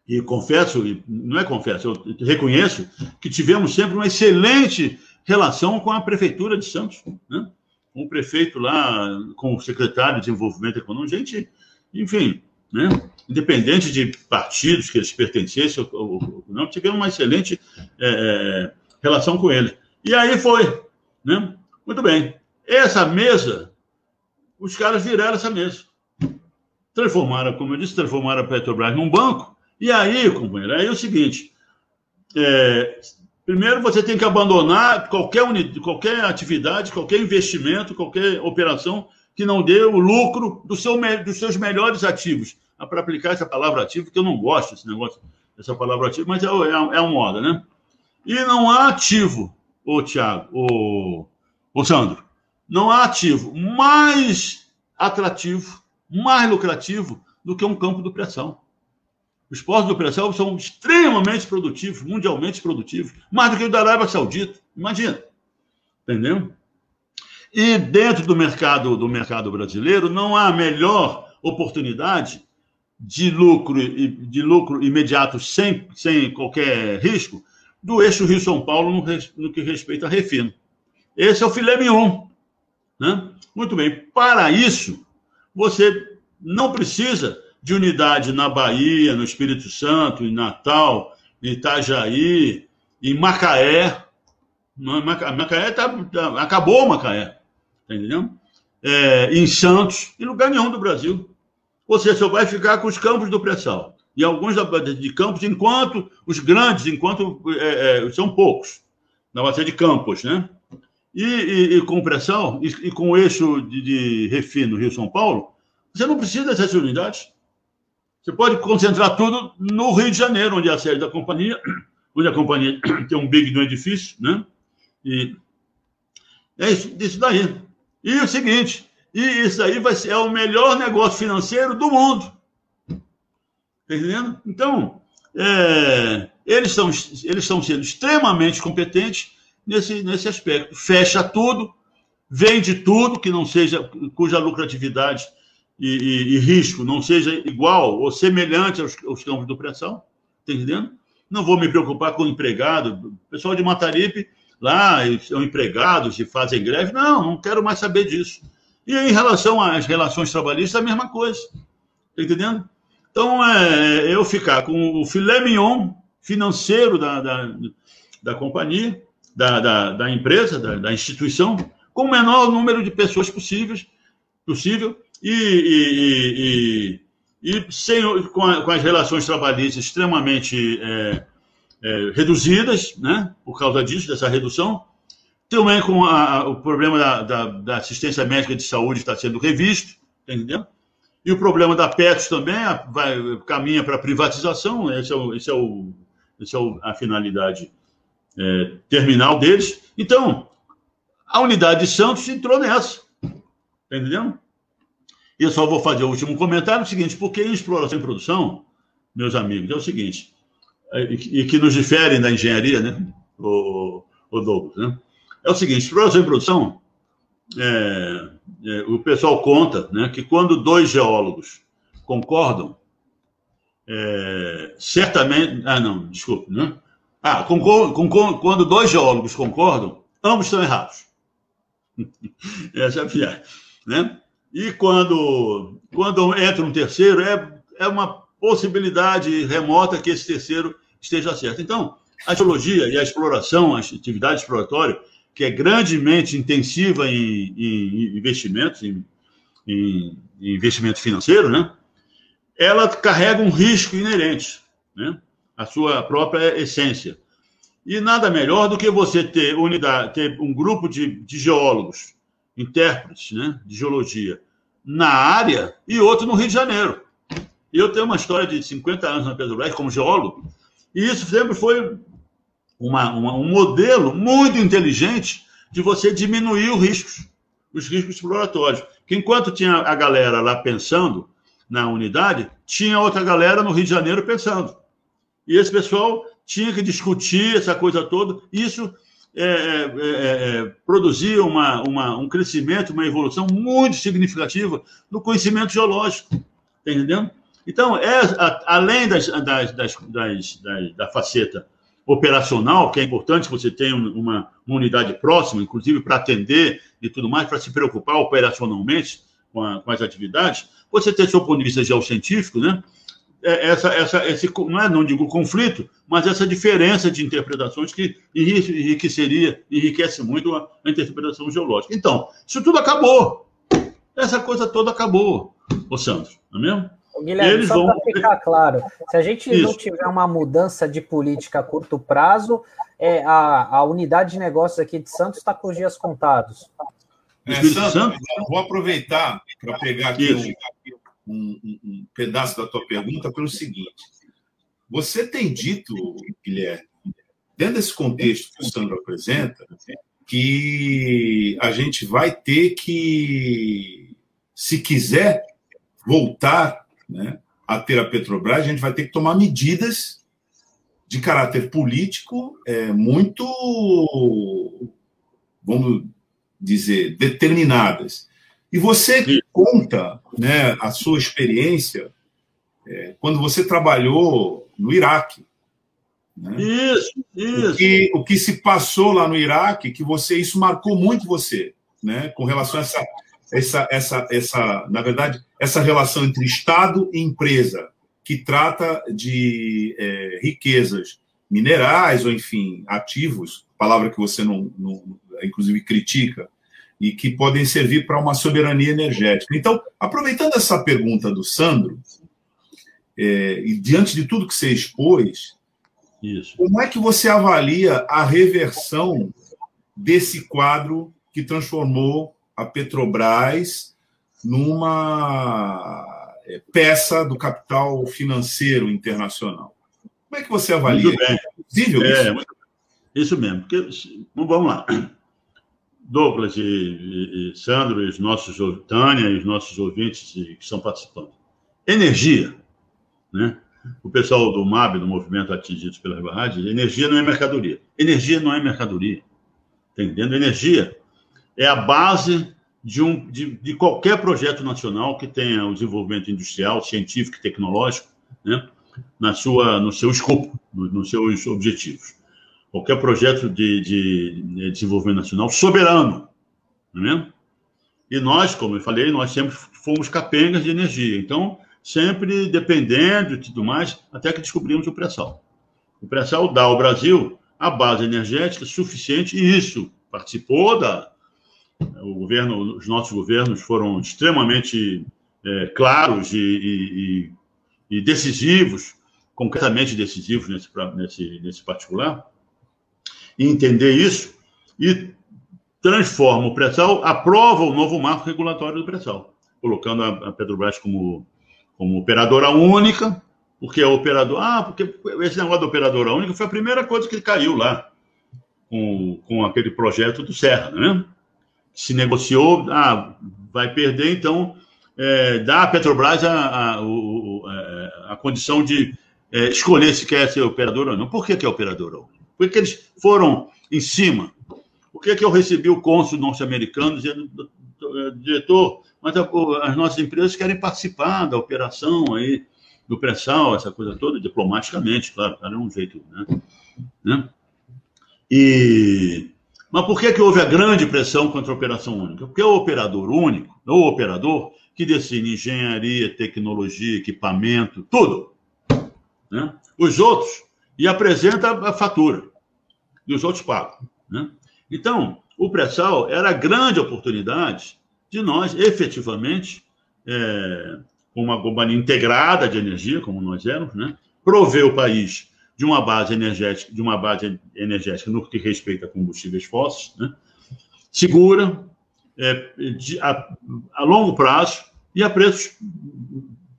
e confesso, não é confesso, eu reconheço que tivemos sempre uma excelente relação com a prefeitura de Santos, né? com o prefeito lá, com o secretário de Desenvolvimento Econômico, gente, enfim, né? independente de partidos que eles pertencessem ou, não, tivemos uma excelente é, relação com ele. E aí foi. Né? Muito bem. Essa mesa, os caras viraram essa mesa. Transformaram, como eu disse, transformaram a Petrobras num banco. E aí, companheiro, aí é o seguinte: é, primeiro você tem que abandonar qualquer, unidade, qualquer atividade, qualquer investimento, qualquer operação que não dê o lucro do seu, dos seus melhores ativos. Ah, para aplicar essa palavra ativo, que eu não gosto desse negócio, dessa palavra ativo, mas é, é, é uma moda, né? E não há ativo, ô Tiago, ô, ô Sandro, não há ativo mais atrativo, mais lucrativo do que um campo de pressão. Os portos do pré-sal são extremamente produtivos, mundialmente produtivos, mais do que o da Arábia Saudita. Imagina. Entendeu? E dentro do mercado do mercado brasileiro não há melhor oportunidade de lucro de lucro imediato sem, sem qualquer risco do eixo Rio São Paulo no, no que respeita a refino. Esse é o filé mignon, né? Muito bem. Para isso, você não precisa de unidade na Bahia, no Espírito Santo, em Natal, em Itajaí, em Macaé. Macaé tá, tá, acabou Macaé, tá entendendo? É, em Santos, em lugar nenhum do Brasil. Você só vai ficar com os campos do pré-sal. E alguns de campos, enquanto os grandes, enquanto é, é, são poucos, na base de campos, né? E, e, e com pressão, e, e, com o eixo de, de refino Rio-São Paulo, você não precisa dessas unidades. Você pode concentrar tudo no Rio de Janeiro, onde é a sede da companhia, onde a companhia tem um big no edifício, né? E é isso, isso daí. E o seguinte, e isso aí vai ser é o melhor negócio financeiro do mundo. Tá entendendo? Então, é, eles, estão, eles estão sendo extremamente competentes nesse, nesse aspecto. Fecha tudo, vende tudo que não seja, cuja lucratividade e, e, e risco não seja igual ou semelhante aos, aos campos de opressão. Tá entendendo? Não vou me preocupar com o empregado. Pessoal de Mataripe lá são empregados e fazem greve. Não, não quero mais saber disso. E em relação às relações trabalhistas, a mesma coisa. Está entendendo? Então, é, eu ficar com o filé mignon financeiro da, da, da companhia, da, da, da empresa, da, da, instituição, com o menor número de pessoas possíveis, possível e, e, e, e sem, com, a, com, as relações trabalhistas extremamente é, é, reduzidas, né, por causa disso, dessa redução, também com a, o problema da, da, da, assistência médica de saúde está sendo revisto, entendendo? E o problema da PETS também vai, caminha para privatização, esse é, o, esse é, o, esse é o, a finalidade é, terminal deles. Então, a unidade de Santos entrou nessa, tá entendendo? E eu só vou fazer o último comentário, o seguinte, porque em exploração e produção, meus amigos, é o seguinte, é, e que nos diferem da engenharia, né, o, o Douglas, né? É o seguinte, exploração e produção, é, o pessoal conta né, que quando dois geólogos concordam, é, certamente. Ah, não, desculpe, né? Ah, quando dois geólogos concordam, ambos estão errados. Essa é a piada. Né? E quando, quando entra um terceiro, é, é uma possibilidade remota que esse terceiro esteja certo. Então, a geologia e a exploração, a atividade exploratória, que é grandemente intensiva em, em investimentos, em, em, investimento financeiro, né? ela carrega um risco inerente, né? a sua própria essência. E nada melhor do que você ter, unidade, ter um grupo de, de geólogos, intérpretes né? de geologia, na área e outro no Rio de Janeiro. Eu tenho uma história de 50 anos na Petrobras como geólogo, e isso sempre foi uma, uma, um modelo muito inteligente de você diminuir os riscos, os riscos exploratórios. Que enquanto tinha a galera lá pensando na unidade, tinha outra galera no Rio de Janeiro pensando. E esse pessoal tinha que discutir essa coisa toda. Isso é, é, é, é produzia uma, uma, um crescimento, uma evolução muito significativa no conhecimento geológico. Tá entendendo? Então, é, a, além das, das, das, das, da faceta operacional, que é importante que você tenha uma, uma unidade próxima, inclusive para atender e tudo mais, para se preocupar operacionalmente com, a, com, as atividades, você ter, seu ponto de vista geocientífico, né? É, essa, essa, esse, não, é, não digo conflito, mas essa diferença de interpretações que enriqueceria, enriquece muito a, a interpretação geológica. Então, isso tudo acabou. Essa coisa toda acabou, ô Sandro, não é mesmo? Guilherme, Eles só vão... para ficar claro, se a gente Isso. não tiver uma mudança de política a curto prazo, é, a, a unidade de negócios aqui de Santos está com os dias contados. É, Santos, vou aproveitar para pegar aqui um, um, um, pedaço da tua pergunta pelo seguinte. Você tem dito, Guilherme, dentro desse contexto que o Sandro apresenta, que a gente vai ter que, se quiser voltar né, a ter a Petrobras, a gente vai ter que tomar medidas de caráter político é, muito, vamos dizer, determinadas. E você Sim. conta né, a sua experiência é, quando você trabalhou no Iraque. Né? Isso, isso. O que, o que se passou lá no Iraque, que você isso marcou muito você, né, com relação a essa essa, essa, essa, na verdade, essa relação entre Estado e empresa, que trata de é, riquezas minerais ou, enfim, ativos, palavra que você não, não inclusive critica, e que podem servir para uma soberania energética. Então, aproveitando essa pergunta do Sandro, é, e diante de tudo que você expôs, Isso. como é que você avalia a reversão desse quadro que transformou a Petrobras numa é, peça do capital financeiro internacional. Como é que você avalia? Muito bem. É é, isso? Isso mesmo. Porque, vamos lá. Douglas e, e, Sandro, e os nossos, Tânia e os nossos ouvintes que estão participando. Energia. Né? O pessoal do MAB, do Movimento Atingidos pela Barragem, energia não é mercadoria. Energia não é mercadoria. Está entendendo? Energia é a base de, um, de, de, qualquer projeto nacional que tenha o desenvolvimento industrial, científico e tecnológico né? na sua, no seu escopo, no, nos seus objetivos qualquer projeto de, de, de desenvolvimento nacional soberano, não é mesmo? E nós, como eu falei, nós sempre fomos capengas de energia. Então, sempre dependendo e tudo mais, até que descobrimos o pré-sal. O pré-sal dá ao Brasil a base energética suficiente, e isso participou da. O governo, os nossos governos foram extremamente é, claros e, e, e, decisivos, concretamente decisivos nesse, nesse, nesse particular, entender isso e transforma o pré-sal, aprova o novo marco regulatório do pré-sal, colocando a Petrobras como, como operadora única, porque é operador. Ah, porque esse negócio da operadora única foi a primeira coisa que caiu lá com, com aquele projeto do Serra, né? Se negociou, ah, vai perder, então é, dá à Petrobras a, a, a, a condição de é, escolher se quer ser operadora ou não. Por que, que é operadora única? Por que eles foram em cima? Por que, que eu recebi o cônsul norte-americano dizendo, diretor, mas as nossas empresas querem participar da operação aí, do pré-sal, essa coisa toda, diplomaticamente, claro, era um jeito, né? né? E... Mas por que, que houve a grande pressão contra a operação única? Porque é o operador único, o operador que decide engenharia, tecnologia, equipamento, tudo. Né? Os outros, e apresenta a fatura e os outros pagam. Né? Então, o pré-sal era a grande oportunidade de nós, efetivamente, é, uma companhia integrada de energia, como nós éramos, né, prover o país de uma base energética, de uma base energética no que respeita a combustíveis fósseis, né, segura, é, de, a, a longo prazo e a preços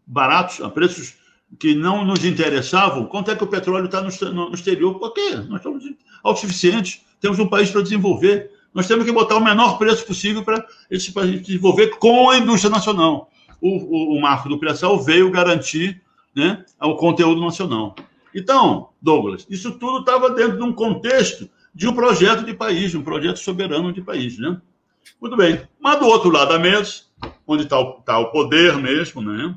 baratos, a preços que não nos interessavam, quanto é que o petróleo está no, no, exterior? Por quê? Nós estamos autossuficientes, temos um país para desenvolver. Nós temos que botar o menor preço possível para esse país desenvolver com a indústria nacional. O, o, o marco do pré-sal veio garantir né, o conteúdo nacional. Então, Douglas, isso tudo estava dentro de um contexto de um projeto de país, de um projeto soberano de país. Né? Muito bem. Mas do outro lado da mesa, onde está o, tá o poder mesmo, né?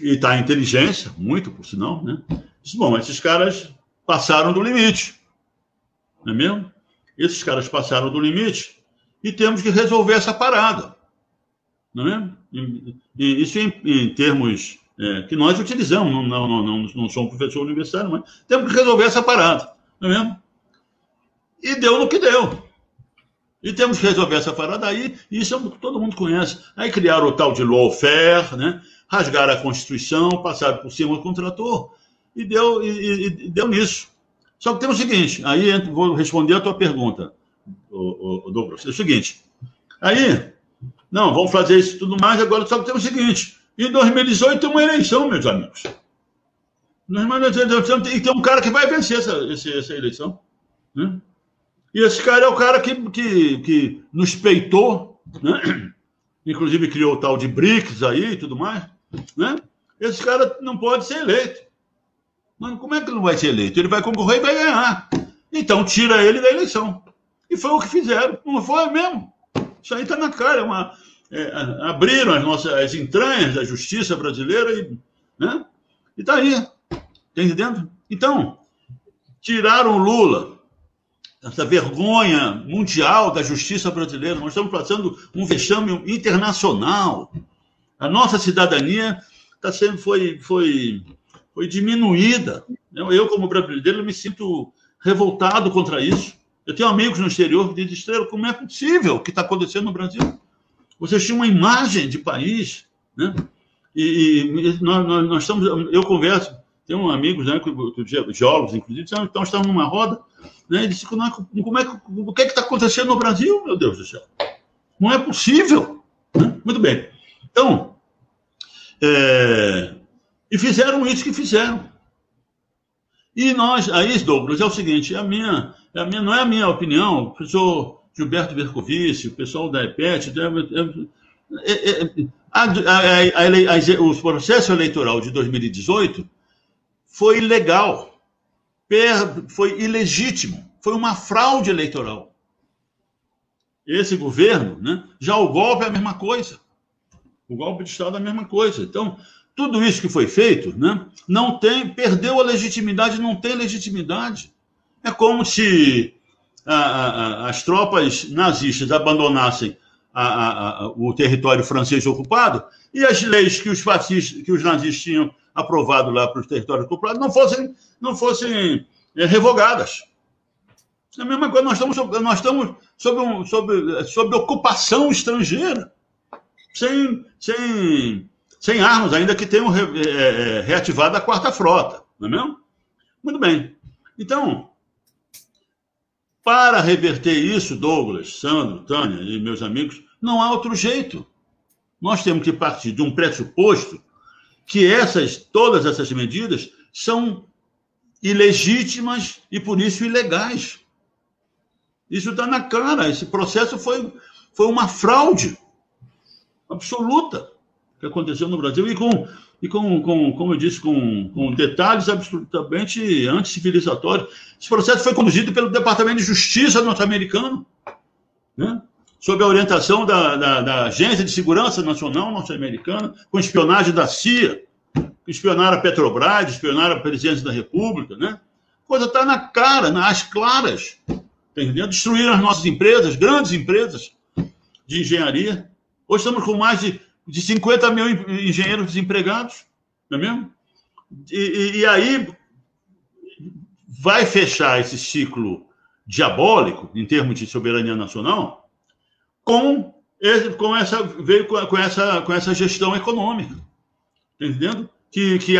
e está a inteligência, muito por sinal, né? Bom, esses caras passaram do limite, não é mesmo? Esses caras passaram do limite e temos que resolver essa parada, não é? E isso em, em termos é, que nós utilizamos, não, não, não, não, não sou um professor universitário, mas temos que resolver essa parada, não é mesmo? E deu no que deu. E temos que resolver essa parada aí, isso é que todo mundo conhece. Aí criaram o tal de lawfare, né? rasgaram a Constituição, passaram por cima do contrator e deu, e, e deu nisso. Só que tem o seguinte, aí vou responder a tua pergunta, Douglas. É o seguinte, aí, não, vamos fazer isso tudo mais, agora só que tem o seguinte, em 2018 tem uma eleição, meus amigos. E tem um cara que vai vencer essa, essa eleição. Né? E esse cara é o cara que, que, que nos peitou, né? inclusive criou o tal de BRICS aí e tudo mais. Né? Esse cara não pode ser eleito. Mas como é que não vai ser eleito? Ele vai concorrer e vai ganhar. Então tira ele da eleição. E foi o que fizeram. Não foi mesmo. Isso aí está na cara. É uma, é, abriram as nossas as entranhas da justiça brasileira e né? está aí. Está entendendo? Então, tiraram Lula, essa vergonha mundial da justiça brasileira. Nós estamos passando um vexame internacional. A nossa cidadania tá sendo, foi, foi, foi diminuída. Eu, como brasileiro, me sinto revoltado contra isso. Eu tenho amigos no exterior que dizem, Estrela, como é possível o que está acontecendo no Brasil? Vocês tinham uma imagem de país, né? E, e nós, nós, nós, estamos, eu converso, tenho amigos, né, geólogos, inclusive, então estamos numa roda, né, e disse, como é, como é, o que é está acontecendo no Brasil, meu Deus do céu? Não é possível. Né? Muito bem. Então, É, e fizeram isso que fizeram. E nós, aí, Douglas, é o seguinte, é a minha, é a minha, não é a minha opinião, o professor Gilberto Bercovici, o pessoal da EPET, é, é, é, a, o processo eleitoral de 2018 foi ilegal, foi ilegítimo, foi uma fraude eleitoral. Esse governo, né, já o golpe é a mesma coisa. O golpe de Estado é a mesma coisa. Então, tudo isso que foi feito, né, não tem, perdeu a legitimidade, não tem legitimidade. É como se a, a, as tropas nazistas abandonassem a, o território francês ocupado e as leis que os fascistas, que os nazistas tinham aprovado lá para os territórios ocupados não fossem, não fossem é, revogadas. É a mesma coisa, nós estamos, nós estamos sob, um, sob, sob ocupação estrangeira, sem, sem, sem armas, ainda que tenham re, é, reativado a quarta frota, não é mesmo? Muito bem. Então, para reverter isso, Douglas, Sandro, Tânia e meus amigos, não há outro jeito. Nós temos que partir de um pressuposto que essas, todas essas medidas são ilegítimas e por isso ilegais. Isso está na cara. Esse processo foi, foi uma fraude absoluta que aconteceu no Brasil e com, e com, com como eu disse, com, com detalhes absolutamente anticivilizatórios. Esse processo foi conduzido pelo Departamento de Justiça norte-americano, né? sob a orientação da, da, da Agência de Segurança Nacional norte-americana, com espionagem da CIA, espionaram a Petrobras, espionaram a presidência da República, né? Coisa está na cara, nas claras. Tá entendendo? Destruíram as nossas empresas, grandes empresas de engenharia. Hoje estamos com mais de, de 50 mil engenheiros desempregados, não é mesmo? E, e, aí vai fechar esse ciclo diabólico, em termos de soberania nacional, com, com essa veio com essa com essa gestão econômica, tá entendendo? Que, que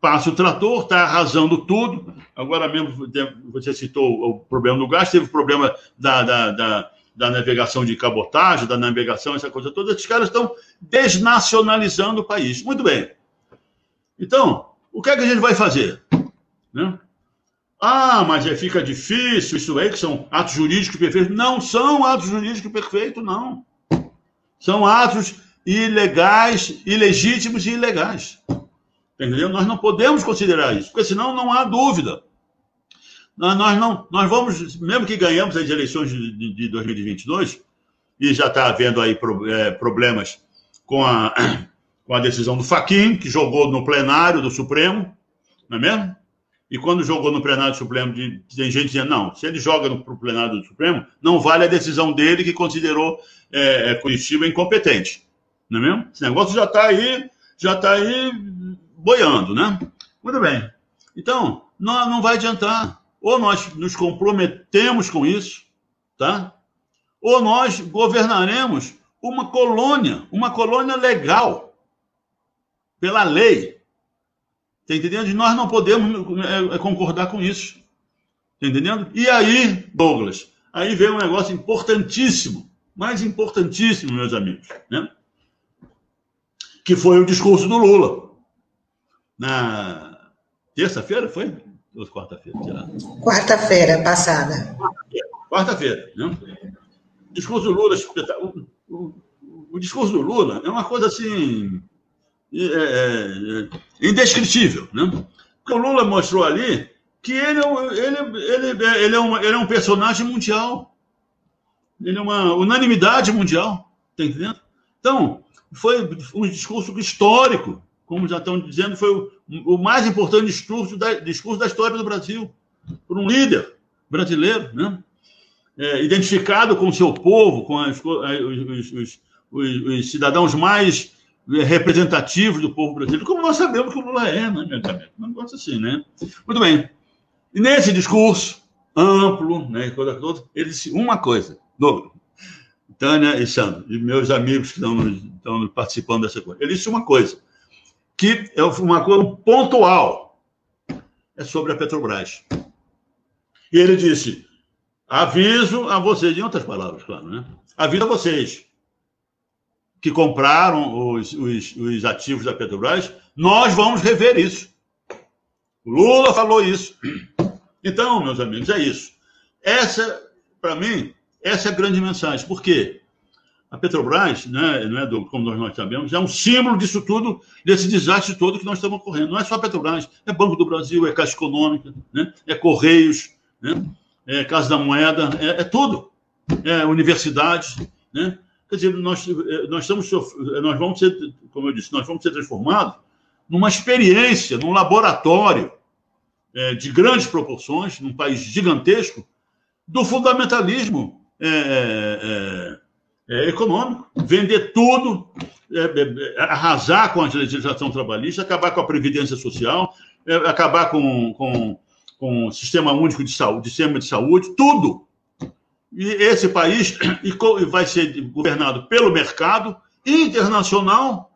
passa o trator, está arrasando tudo. Agora mesmo você citou o problema do gás, teve o problema da, da, da, da navegação de cabotagem, da navegação, essa coisa toda. Esses caras estão desnacionalizando o país. Muito bem. Então, o que é que a gente vai fazer? Né? Ah, mas aí fica difícil, isso aí que são atos jurídicos perfeitos. Não são atos jurídicos perfeitos, não. São atos ilegais, ilegítimos e ilegais. Entendeu? Nós não podemos considerar isso, porque senão não há dúvida. Nós, não, nós vamos, mesmo que ganhamos as eleições de, de 2022, e já está havendo aí é, problemas com a, com a decisão do Faquin, que jogou no plenário do Supremo, não é mesmo? E quando jogou no plenário do Supremo, tem gente dizendo, não, se ele joga no plenário do Supremo, não vale a decisão dele que considerou é, é Curitiba incompetente. Não é mesmo? Esse negócio já está aí, já está aí boiando, né? Muito bem. Então, não, não vai adiantar. Ou nós nos comprometemos com isso, tá? Ou nós governaremos uma colônia, uma colônia legal, pela lei, Está entendendo? E nós não podemos é, é, concordar com isso. Está entendendo? E aí, Douglas, aí vem um negócio importantíssimo, mais importantíssimo, meus amigos, né? que foi o discurso do Lula. Na terça-feira, foi? Ou quarta-feira? Quarta-feira passada. Quarta-feira, né? O discurso do Lula, o, o, o discurso do Lula é uma coisa assim é, é, é, indescritível. Né? O Lula mostrou ali que ele é, um, ele, ele, ele, é uma, ele é um personagem mundial. Ele é uma unanimidade mundial. Está entendendo? Então, foi um discurso histórico, como já estão dizendo, foi o, o mais importante discurso da, discurso da história do Brasil, por um líder brasileiro, né? É, identificado com o seu povo, com as, os, os, os, os cidadãos mais representativos do povo brasileiro, como nós sabemos que o Lula é, né, meu? Um negócio assim, né? Muito bem. E nesse discurso amplo, né, ele disse uma coisa, Douglas, Tânia e Sandro, e meus amigos que estão, estão participando dessa coisa. Ele disse uma coisa, que é uma coisa pontual, é sobre a Petrobras. E ele disse: aviso a vocês, em outras palavras, claro, né? Aviso a vocês que compraram os, os, os ativos da Petrobras, nós vamos rever isso. O Lula falou isso. Então, meus amigos, é isso. Essa, para mim, essa é a grande mensagem. Por quê? A Petrobras, né, não é do, como nós, nós sabemos, é um símbolo disso tudo, desse desastre todo que nós estamos correndo. Não é só a Petrobras, é Banco do Brasil, é Caixa Econômica, né, é Correios, né, é Casa da Moeda, é, é tudo. É universidades, né? Quer dizer, nós, nós, estamos, nós vamos ser, como eu disse, nós vamos ser transformados numa experiência, num laboratório é, de grandes proporções, num país gigantesco, do fundamentalismo é, é, é econômico. Vender tudo, é, é, arrasar com a legislação trabalhista, acabar com a previdência social, acabar com, com, com o sistema único de saúde, sistema de saúde, tudo. E esse país vai ser governado pelo mercado internacional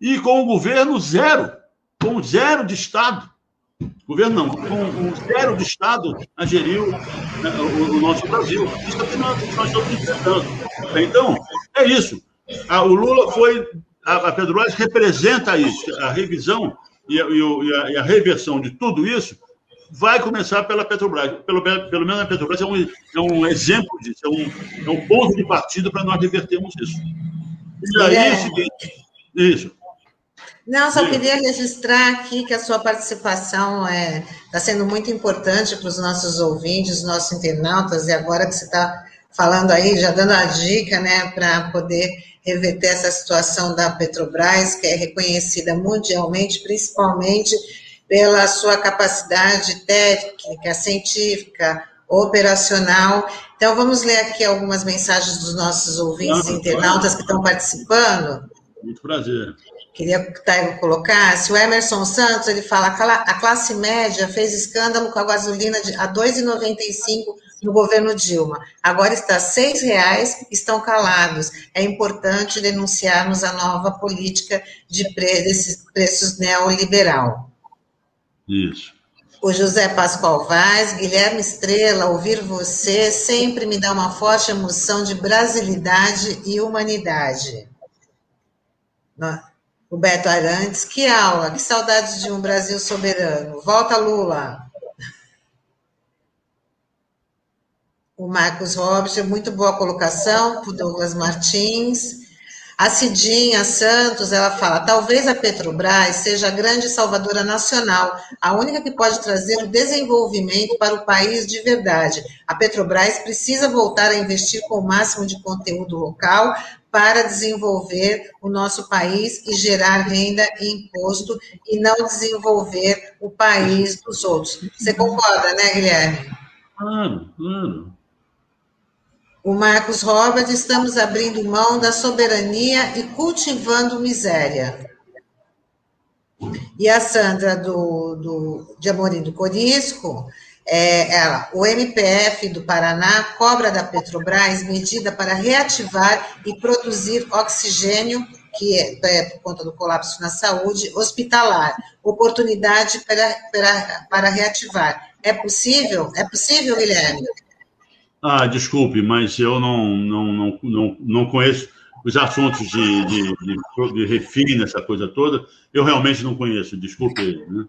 e com o governo zero, com zero de Estado. Governo não, com zero de Estado a gerir o, o, nosso Brasil. Isso é o que nós, nós estamos enfrentando. Então, é isso. A, o Lula foi. A, a Petrobras representa isso, a revisão e a, e, a, e a reversão de tudo isso vai começar pela Petrobras. Pelo, pelo menos a Petrobras é um, é um exemplo disso, é um, é um ponto de partida para nós revertermos isso. E aí, é. seguinte, isso. Não, só queria registrar aqui que a sua participação está é, tá sendo muito importante para os nossos ouvintes, nossos internautas, e agora que você está falando aí, já dando a dica, né, para poder reverter essa situação da Petrobras, que é reconhecida mundialmente, principalmente pela sua capacidade técnica, científica, operacional. Então, vamos ler aqui algumas mensagens dos nossos ouvintes Não, internautas que estão participando. Muito prazer. Queria que o Taigo colocasse. O Emerson Santos, ele fala, a classe média fez escândalo com a gasolina de, a R$ 2,95 no governo Dilma. Agora está R$ 6,00, estão calados. É importante denunciarmos a nova política de pre, desses preços neoliberal. Isso. O José Pascoal Vaz, Guilherme Estrela, ouvir você sempre me dá uma forte emoção de brasilidade e humanidade. O Beto Arantes, que aula, que saudades de um Brasil soberano. Volta, Lula. O Marcos Robson, muito boa colocação, o Douglas Martins. A Cidinha Santos, ela fala, talvez a Petrobras seja a grande salvadora nacional, a única que pode trazer o desenvolvimento para o país de verdade. A Petrobras precisa voltar a investir com o máximo de conteúdo local para desenvolver o nosso país e gerar renda e imposto e não desenvolver o país dos outros. Você concorda, né, Guilherme? Claro, claro. O Marcos Robert, estamos abrindo mão da soberania e cultivando miséria. E a Sandra do, do, de Amorim do Corisco, é, ela, o MPF do Paraná cobra da Petrobras medida para reativar e produzir oxigênio, que é, é por conta do colapso na saúde, hospitalar. Oportunidade para, para, para reativar. É possível? É possível, Guilherme? Ah, desculpe, mas eu não, não, não, não, não conheço os assuntos de, de, de, de refino, essa coisa toda. Eu realmente não conheço, desculpe. Né?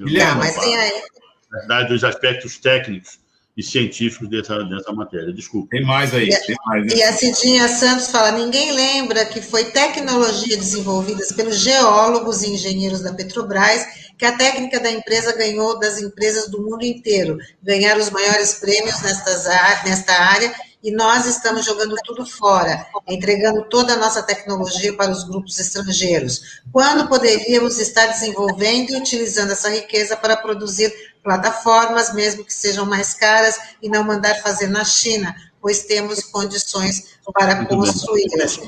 Guilherme, mas tem aí verdade, dos aspectos técnicos e científicos dessa, dessa matéria. Desculpa. Tem mais aí. E, tem mais, né? e a Cidinha Santos fala: ninguém lembra que foi tecnologia desenvolvida pelos geólogos e engenheiros da Petrobras que a técnica da empresa ganhou das empresas do mundo inteiro, ganharam os maiores prêmios nestas, nesta área e nós estamos jogando tudo fora, entregando toda a nossa tecnologia para os grupos estrangeiros, quando poderíamos estar desenvolvendo e utilizando essa riqueza para produzir plataformas, mesmo que sejam mais caras, e não mandar fazer na China, pois temos condições para construí-las.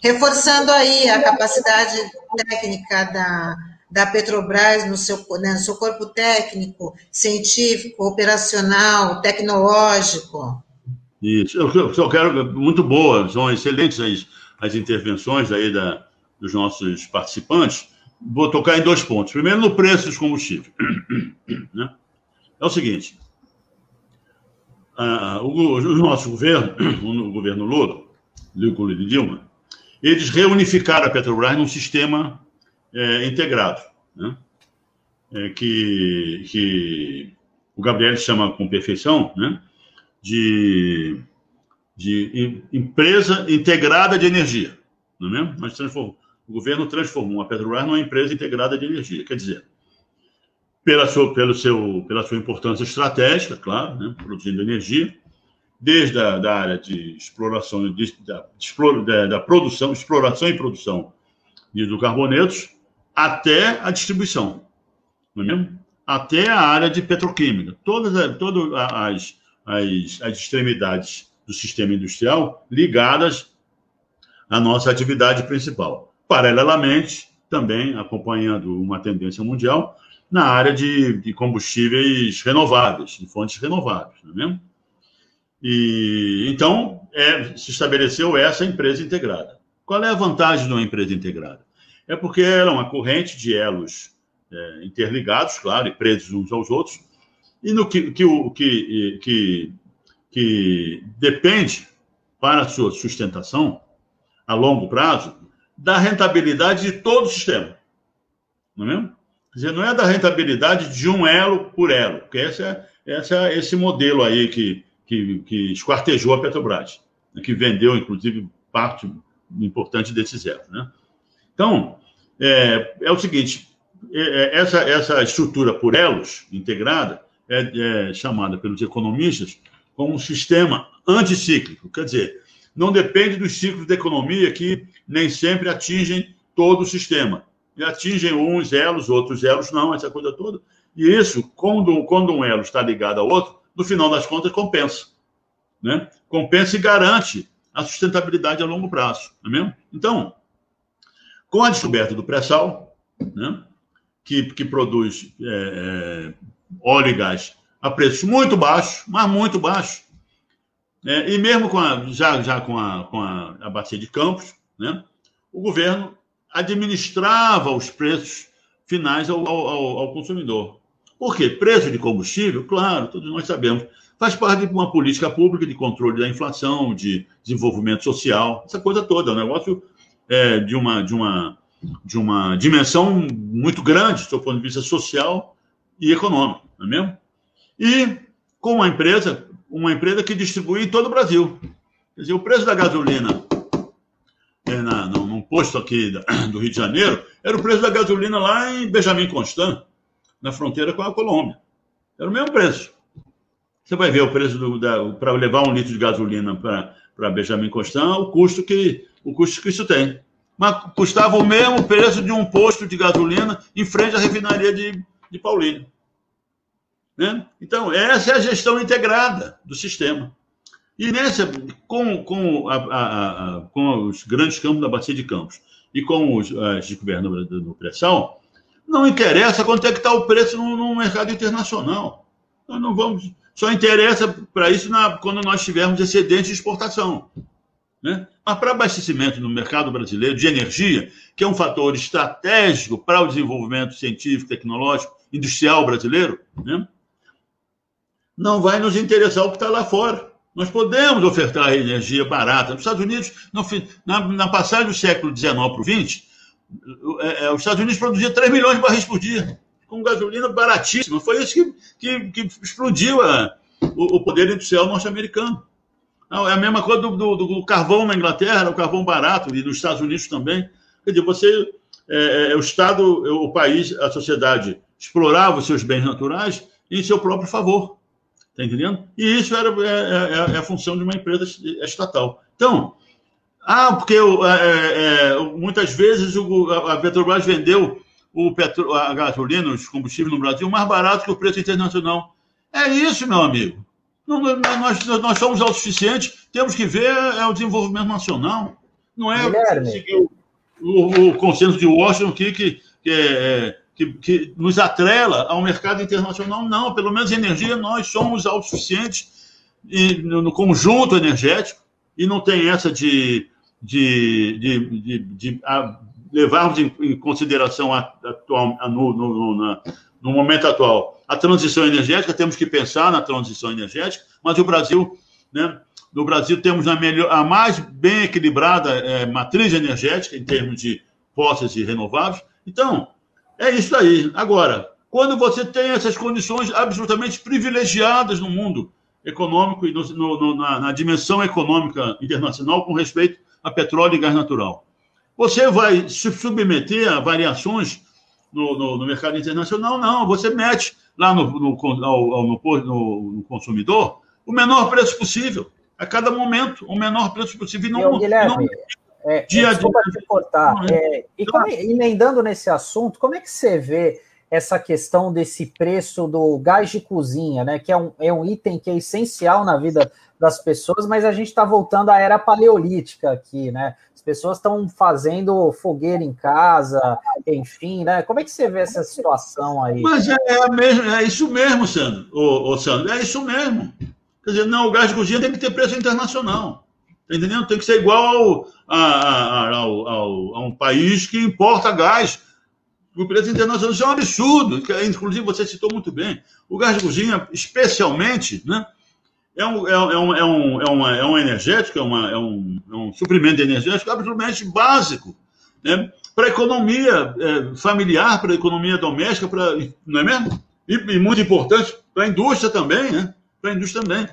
Reforçando aí a capacidade técnica da, da Petrobras no seu, né, no seu corpo técnico, científico, operacional, tecnológico. Isso, eu só quero, muito boa, são excelentes as, as intervenções aí da, dos nossos participantes. Vou tocar em dois pontos. Primeiro, no preço dos combustíveis. Né? É o seguinte: o, o, nosso governo, o governo Lula, Lula de Dilma, eles reunificaram a Petrobras num sistema é, integrado, né? é, que, que o Gabriel chama com perfeição né? De, de empresa integrada de energia. Não é mesmo? Nós transformamos, o governo transformou a Petrobras numa empresa integrada de energia. Quer dizer, pela sua, pelo seu, pela sua importância estratégica, claro, né? produzindo energia, desde a da área de exploração, de, da, da, da, produção, exploração e produção de hidrocarbonetos, até a distribuição, não é mesmo? até a área de petroquímica. Todas, todas as, as, as extremidades do sistema industrial ligadas à nossa atividade principal. Paralelamente, também acompanhando uma tendência mundial na área de, de combustíveis renováveis, de fontes renováveis, não é mesmo? E, então, é, se estabeleceu essa empresa integrada. Qual é a vantagem de uma empresa integrada? É porque ela é uma corrente de elos é, interligados, claro, e presos uns aos outros, e no que, que, que, que, que depende para a sua sustentação a longo prazo da rentabilidade de todo o sistema. Não é mesmo? Quer dizer, não é da rentabilidade de um elo por elo, porque esse é, esse é esse modelo aí que, que, que esquartejou a Petrobras, né, que vendeu, inclusive, parte importante desses erros. Né? Então, é, é o seguinte: é, é, essa, essa estrutura por elos integrada é, é chamada pelos economistas como um sistema anticíclico, quer dizer, não depende dos ciclos da economia que nem sempre atingem todo o sistema. E atingem uns elos, outros elos não, essa coisa toda. E isso, quando, quando um elo está ligado ao outro, no final das contas, compensa. Né? Compensa e garante a sustentabilidade a longo prazo. Não é mesmo? Então, com a descoberta do pré-sal, né, que, que produz é, é, óleo e gás a preços muito baixos, mas muito baixos, é, e mesmo com a, já, já com, a, com a, a bacia de Campos, né, o governo administrava os preços finais ao, ao, ao consumidor. Por quê? Preço de combustível, claro, todos nós sabemos, faz parte de uma política pública de controle da inflação, de desenvolvimento social, essa coisa toda. É um negócio é, de, uma, de, uma, de uma dimensão muito grande, do ponto de vista social e econômico, não é mesmo? E com uma empresa, uma empresa que distribui em todo o Brasil. Quer dizer, o preço da gasolina é, na, num posto aqui do Rio de Janeiro era o preço da gasolina lá em Benjamin Constant na fronteira com a Colômbia. Era o mesmo preço. Você vai ver o preço para levar um litro de gasolina para Benjamin Constant, o custo que o custo que isso tem. Mas custava o mesmo preço de um posto de gasolina em frente à refinaria de, de Paulínia. Né? Então, essa é a gestão integrada do sistema. E nessa, com, com, a, a, a, com os grandes campos da Bacia de Campos e com os, as de governo do pré-sal, não interessa quanto é que está o preço no, no, mercado internacional. Nós não vamos. Só interessa para isso na, quando nós tivermos excedente de exportação. Né? Mas para abastecimento no mercado brasileiro de energia, que é um fator estratégico para o desenvolvimento científico, tecnológico, industrial brasileiro, né? Não vai nos interessar o que está lá fora. Nós podemos ofertar energia barata. Nos Estados Unidos, na, na passagem do século XIX para o XX, é, é, os Estados Unidos produziam 3 milhões de barris por dia, com gasolina baratíssima. Foi isso que, que, que explodiu a, o, o, poder industrial norte-americano. É a mesma coisa do, do, do, carvão na Inglaterra, o carvão barato, e nos Estados Unidos também. Quer dizer, você, é, é, o Estado, o país, a sociedade explorava os seus bens naturais em seu próprio favor. Está entendendo? E isso era, é, é, é a função de uma empresa estatal. Então, ah, porque é, é, muitas vezes o, a Petrobras vendeu o petro, a gasolina, os combustíveis no Brasil mais barato que o preço internacional. É isso, meu amigo. Não, nós, nós somos autossuficientes, temos que ver é o desenvolvimento nacional. Não é seguir o, o, o, consenso de Washington que, que, que, é, que, que nos atrela ao mercado internacional. Não, pelo menos energia nós somos autossuficientes e, no, no conjunto energético e não tem essa de de, de, de, de levarmos em, em consideração a, atual, a, no, no, na, no momento atual a transição energética, temos que pensar na transição energética, mas o Brasil, né, No Brasil temos a, melhor, a mais bem equilibrada é, matriz energética em termos de fósseis e renováveis. Então, é isso aí. Agora, quando você tem essas condições absolutamente privilegiadas no mundo econômico e no, no, na, na dimensão econômica internacional com respeito a petróleo e gás natural, você vai se submeter a variações no, no, mercado internacional? Não, você mete lá no, no, consumidor o menor preço possível, a cada momento, o menor preço possível. E não, Guilherme, não, é, dia desculpa te cortar. É, e como, emendando nesse assunto, como é que você vê essa questão desse preço do gás de cozinha, né? Que é um, é um item que é essencial na vida das pessoas, mas a gente está voltando à era paleolítica aqui, né? As pessoas estão fazendo fogueira em casa, enfim, né? Como é que você vê essa situação aí? Mas é, é, mesmo, é isso mesmo, Sandro, ô, ô, Sandro, é isso mesmo. Quer dizer, não, o gás de cozinha tem que ter preço internacional. Tá entendendo? Tem que ser igual ao, a, ao, ao, a um país que importa gás. O preço internacional isso é um absurdo. Inclusive, você citou muito bem. O gás de cozinha, especialmente, né? é um, é, um, é, um, é, uma, é um energético, é, uma, é, um, é um suprimento energético absolutamente básico né? para a economia é, familiar, para a economia doméstica, pra, não é mesmo? E, e muito importante para a indústria também, né? Para a indústria também.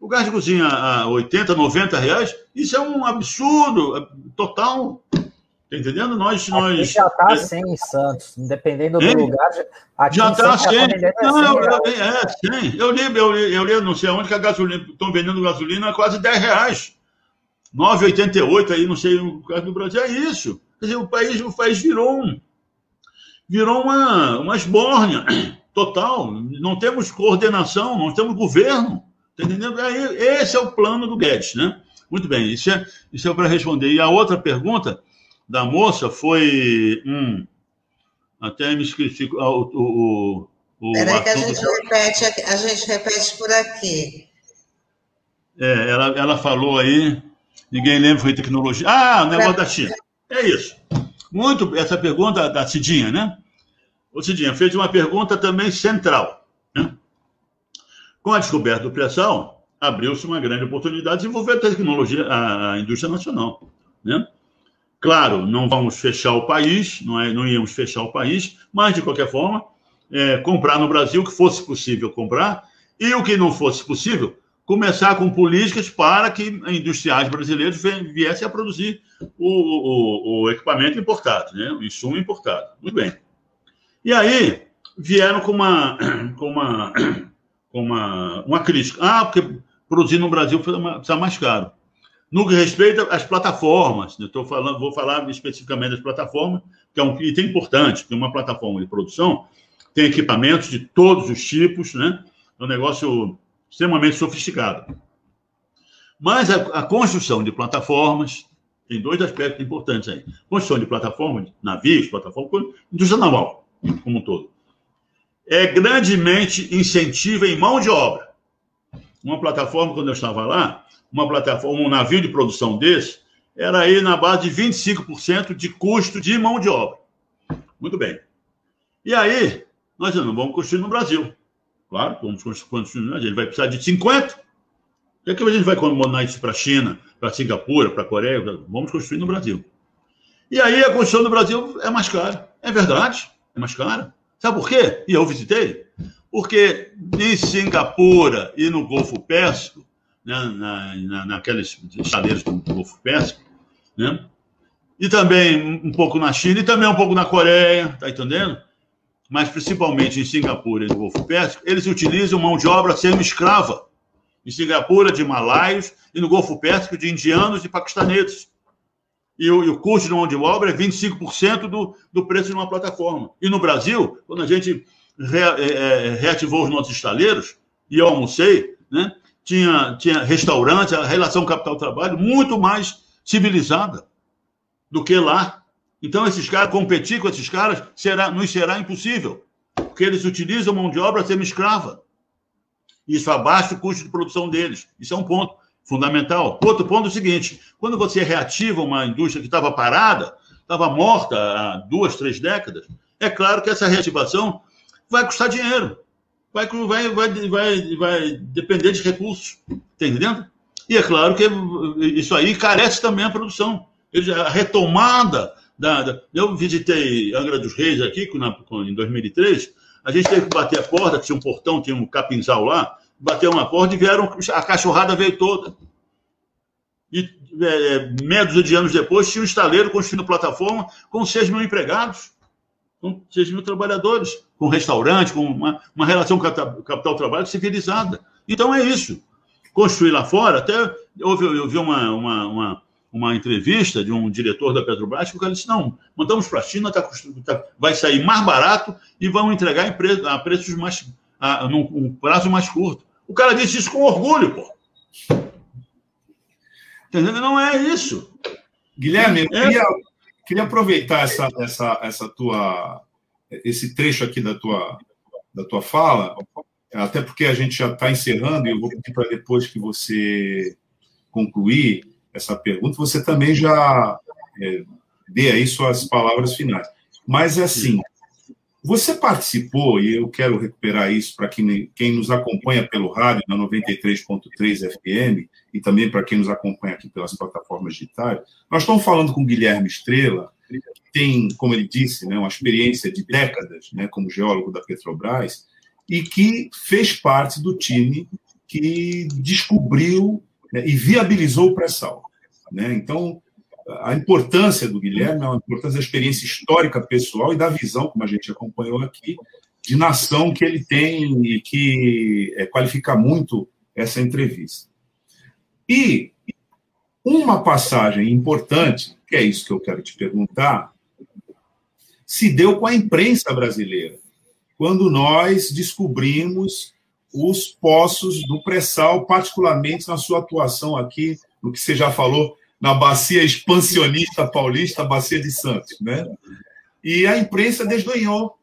O gás de cozinha a 80, 90 reais, isso é um absurdo é, total. Tá entendendo? Nós. nós já está 100 em Santos, dependendo do hein? lugar. Já está 100. Não, eu, eu, é, 100. Eu li, eu, li, eu li, não sei onde que a gasolina. Estão vendendo gasolina a quase 10 reais. 9,88 aí, não sei, no caso do Brasil. É isso. Quer dizer, o país, o país virou um. Virou uma, uma esbórnia total. Não temos coordenação, não temos governo. Tá entendendo? Aí, esse é o plano do Guedes, né? Muito bem, isso é, isso é para responder. E a outra pergunta da moça foi. Hum, até me esqueci. O, o, o, Peraí que a gente, repete, a gente repete por aqui. É, ela, ela falou aí, ninguém lembra, foi tecnologia. Ah, o negócio da China. É isso. Muito, essa pergunta da Cidinha, né? O Cidinha fez uma pergunta também central. Né? Com a descoberta do pressão, abriu-se uma grande oportunidade de desenvolver a tecnologia, a indústria nacional. Né? Claro, não vamos fechar o país, não, é, não íamos fechar o país, mas, de qualquer forma, é, comprar no Brasil o que fosse possível comprar, e o que não fosse possível, começar com políticas para que industriais brasileiros viessem a produzir o, o, o equipamento importado, né? o insumo importado. Muito bem. E aí, vieram com uma, com uma, com uma, uma crítica. Ah, porque produzir no Brasil precisa mais caro. No que respeita às plataformas, eu tô falando, vou falar especificamente das plataformas, que é um item importante, que uma plataforma de produção tem equipamentos de todos os tipos, né? É um negócio extremamente sofisticado. Mas a, a construção de plataformas tem dois aspectos importantes aí. Construção de plataformas, navios, plataformas, indústria naval, como um todo. É grandemente incentiva em mão de obra. Uma plataforma, quando eu estava lá, uma plataforma, um navio de produção desse, era aí na base de 25% de custo de mão de obra. Muito bem. E aí, nós não vamos construir no Brasil. Claro, vamos construir Brasil. Ele vai precisar de 50%. O é que a gente vai mandar isso para a China, para Singapura, para a Coreia? Vamos construir no Brasil. E aí a construção no Brasil é mais cara. É verdade, é mais cara. Sabe por quê? E eu visitei. Porque em Singapura e no Golfo Pérsico, né, na, na, estaleiros do Golfo Pérsico, né? E também um pouco na China e também um pouco na Coreia, tá entendendo? Mas principalmente em Singapura e no Golfo Pérsico, eles utilizam mão de obra semi-escrava. Em Singapura, de malaios, e no Golfo Pérsico, de indianos e paquistaneses. E o, e o custo de mão de obra é 25% do, do preço de uma plataforma. E no Brasil, quando a gente re, é, é reativou os nossos estaleiros, e eu almocei, né? tinha, tinha restaurante, a relação capital-trabalho muito mais civilizada do que lá. Então, esses caras, competir com esses caras, será, nos será impossível, porque eles utilizam mão de obra semi-escrava. Isso abaixa o custo de produção deles. Isso é um ponto fundamental. Outro ponto é o seguinte: quando você reativa uma indústria que estava parada, estava morta há duas, três décadas, é claro que essa reativação vai custar dinheiro vai, vai, vai, vai, vai depender de recursos. Tá entendendo? E é claro que isso aí carece também a produção. A retomada da, da, eu visitei Angra dos Reis aqui em 2003. A gente teve que bater a porta, tinha um portão, tinha um capinzal lá. Bateu uma porta e vieram, a cachorrada veio toda. E é, é de anos depois, tinha um estaleiro construindo plataforma com 6 mil empregados, com 6 mil trabalhadores, com restaurante, com uma, uma relação capital-trabalho civilizada. Então é isso. Construir lá fora, até eu, eu vi uma, uma, uma uma entrevista de um diretor da Petrobras que o cara disse: não, mandamos para a China, tá, tá, vai sair mais barato e vão entregar a preços mais. A, num um prazo mais curto. O cara disse isso com orgulho, pô. Entendeu? Não é isso. Guilherme, eu é. queria, queria aproveitar essa, essa, essa tua, esse trecho aqui da tua, da tua fala, até porque a gente já está encerrando e eu vou pedir para depois que você concluir essa pergunta, você também já é, dê aí suas palavras finais. Mas, é assim, você participou, e eu quero recuperar isso para quem, quem nos acompanha pelo rádio, na 93.3 FM, e também para quem nos acompanha aqui pelas plataformas digitais. Nós estamos falando com Guilherme Estrela, que tem, como ele disse, né, uma experiência de décadas né, como geólogo da Petrobras, e que fez parte do time que descobriu né, e viabilizou o pré-sal. Né? Então, a importância do Guilherme é uma importância da experiência histórica pessoal e da visão, como a gente acompanhou aqui, de nação que ele tem e que é, qualifica muito essa entrevista. E uma passagem importante, que é isso que eu quero te perguntar, se deu com a imprensa brasileira, quando nós descobrimos os poços do pré-sal, particularmente na sua atuação aqui, no que você já falou, na bacia expansionista paulista, bacia de Santos, né? E a imprensa desdenhou.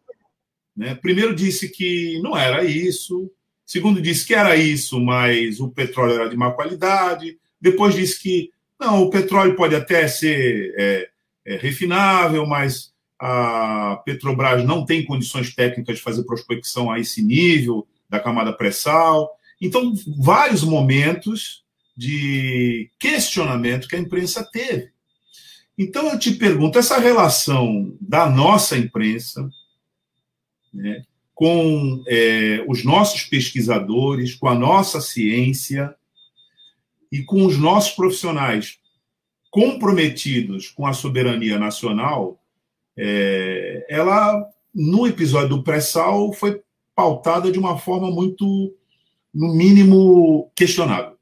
Né? Primeiro disse que não era isso, segundo disse que era isso, mas o petróleo era de má qualidade, depois disse que não, o petróleo pode até ser é, é, refinável, mas a Petrobras não tem condições técnicas de fazer prospecção a esse nível da camada pré-sal. Então, vários momentos de questionamento que a imprensa teve. Então, eu te pergunto: essa relação da nossa imprensa né, com é, os nossos pesquisadores, com a nossa ciência e com os nossos profissionais comprometidos com a soberania nacional, é, ela, no episódio do pré-sal, foi pautada de uma forma muito, no mínimo, questionável.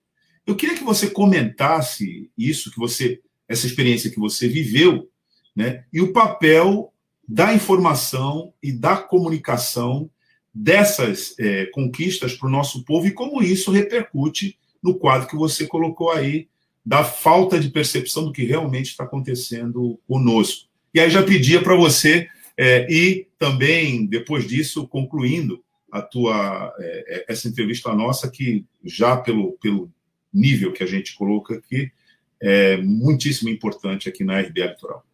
Eu queria que você comentasse isso, que você, essa experiência que você viveu, né, e o papel da informação e da comunicação dessas é, conquistas para o nosso povo e como isso repercute no quadro que você colocou aí da falta de percepção do que realmente está acontecendo conosco. E aí já pedia para você é, ir também, depois disso, concluindo a tua é, é, essa entrevista nossa, que já pelo, pelo nível que a gente coloca aqui, é muitíssimo importante aqui na RBA Litoral.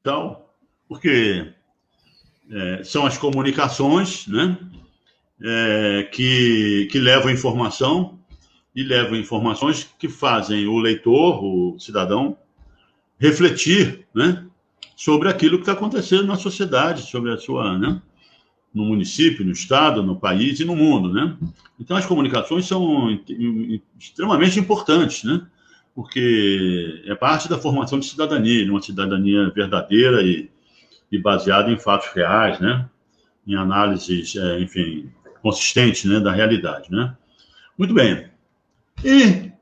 Então, porque é, são as comunicações né, é, que, que levam informação e levam informações que fazem o leitor, o cidadão, refletir né, sobre aquilo que está acontecendo na sociedade, sobre a sua. Né, no município, no estado, no país e no mundo, né? Então as comunicações são extremamente importantes, né? Porque é parte da formação de cidadania, uma cidadania verdadeira e, e baseada em fatos reais, né? Em análises, é, enfim, consistentes, né, da realidade, né? Muito bem. E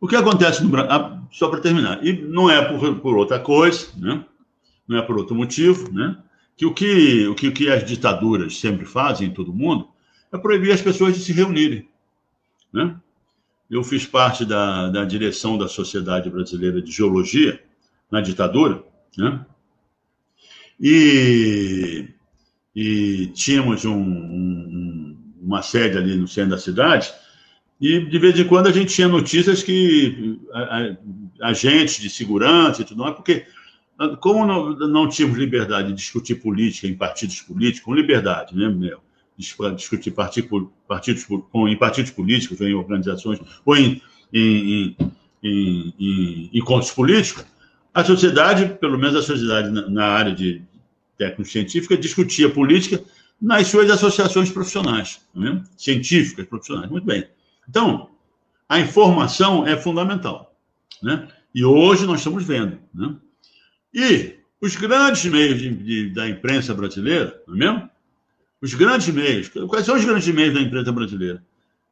o que acontece no Brasil? Ah, só para terminar, e não é por, por outra coisa, né? Não é por outro motivo, né? Que o que, o que, que as ditaduras sempre fazem em todo mundo é proibir as pessoas de se reunirem. Né? Eu fiz parte da, da direção da Sociedade Brasileira de Geologia na ditadura, né? e, e tínhamos um, um, uma sede ali no centro da cidade, e de vez em quando a gente tinha notícias que agentes de segurança e tudo mais, porque como não, não tínhamos liberdade de discutir política em partidos políticos, com liberdade, né, meu? discutir partidos, partidos, em partidos políticos, ou em organizações, ou em, em, em, em encontros políticos, a sociedade, pelo menos a sociedade na, na área de técnico-científica, discutia política nas suas associações profissionais, é científicas profissionais. Muito bem. Então, a informação é fundamental. Né? E hoje nós estamos vendo. Né? E os grandes meios de, de, da imprensa brasileira, não é mesmo? Os grandes meios. Quais são os grandes meios da imprensa brasileira?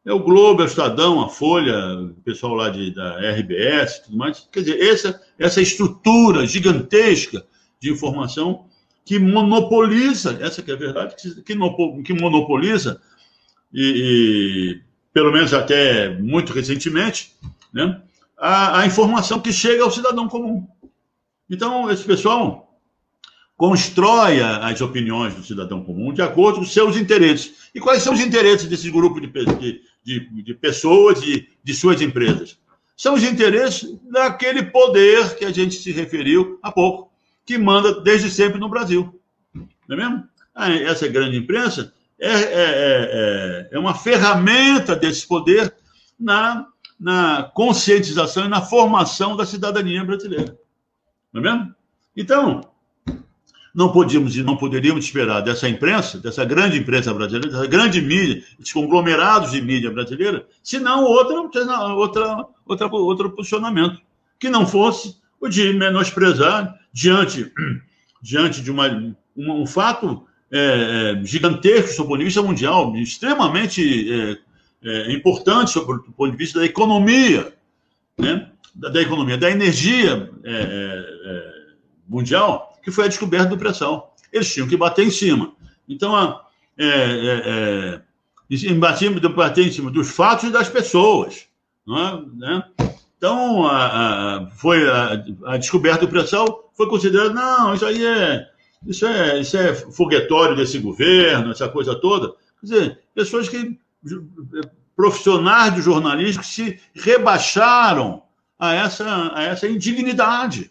É o Globo, é o Estadão, a Folha, o pessoal lá de, da RBS tudo mais. Quer dizer, essa, essa estrutura gigantesca de informação que monopoliza, essa que é a verdade, que, que monopoliza, e, e, pelo menos até muito recentemente, né, a, a informação que chega ao cidadão comum. Então, esse pessoal constrói as opiniões do cidadão comum de acordo com seus interesses. E quais são os interesses desse grupo de, de, de, de pessoas e de suas empresas? São os interesses daquele poder que a gente se referiu há pouco que manda desde sempre no Brasil. Não é mesmo? Ah, essa grande imprensa é, é, é, é uma ferramenta desse poder na, na conscientização e na formação da cidadania brasileira. Não é mesmo? Então, não podíamos e não poderíamos esperar dessa imprensa, dessa grande imprensa brasileira, dessa grande mídia, desses conglomerados de mídia brasileira, senão outra, outra, outra, outro posicionamento, que não fosse o de menosprezar diante, diante de uma, um, um fato é, é, gigantesco do ponto de vista mundial, extremamente é, é, importante sobre o ponto de vista da economia, né? Da, da economia, da energia é, é, mundial, que foi a descoberta do pressão. Eles tinham que bater em cima. Então, a, é, bater, bater em cima dos fatos e das pessoas. É? Né? Então, a, a, foi a, a, descoberta do pré-sal foi considerada, não, isso aí é isso, é isso é foguetório desse governo, essa coisa toda. Quer dizer, pessoas que, profissionais do jornalismo, que se rebaixaram a essa, a essa indignidade,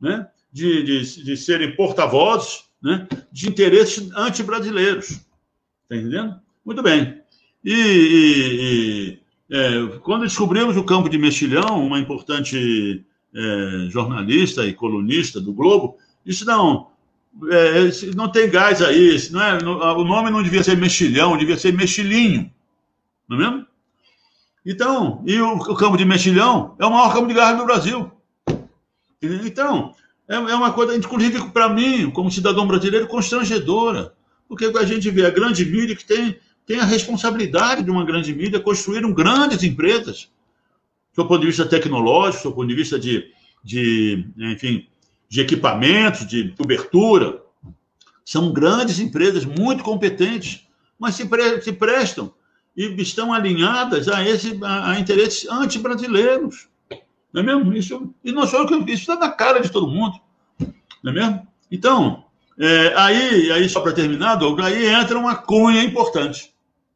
né? de, de, de serem porta-vozes né? de interesses anti-brasileiros. Está entendendo? Muito bem. E, e, é, quando descobrimos o campo de Mexilhão, uma importante é, jornalista e colunista do Globo, disse: não, é, não tem gás aí, não é, o nome não devia ser Mexilhão, devia ser Mexilinho. Não é mesmo? Então, e o, o campo de Mexilhão é o maior campo de gás do Brasil. Então, é, é uma coisa, inclusive para mim, como cidadão brasileiro, constrangedora. Porque a gente vê a grande mídia que tem tem a responsabilidade de uma grande mídia, construíram grandes empresas, do ponto de vista tecnológico, do ponto de vista de, de enfim, de equipamentos, de cobertura. São grandes empresas, muito competentes, mas se, pre se prestam e estão alinhadas a, esse, a, a interesses anti-brasileiros. Não é mesmo? Isso, e não só isso está na cara de todo mundo. Não é mesmo? Então, é, aí, aí, só para terminar, Douglas, aí entra uma cunha importante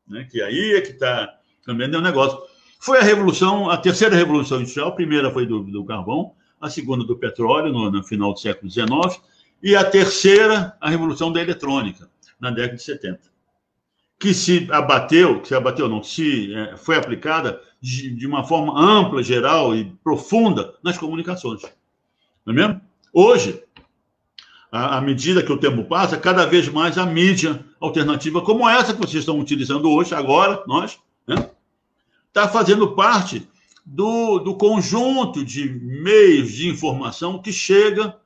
né? que aí é que está também é um negócio. Foi a revolução, a terceira revolução industrial, a primeira foi do, do carvão, a segunda do petróleo, no, no, final do século XIX, e a terceira, a revolução da eletrônica, na década de 70, que se abateu, que se abateu não, se é, foi aplicada de, de, uma forma ampla, geral e profunda nas comunicações. Não é mesmo? Hoje, à medida que o tempo passa, cada vez mais a mídia alternativa, como essa que vocês estão utilizando hoje, agora, nós, está né, fazendo parte do, do conjunto de meios de informação que chega,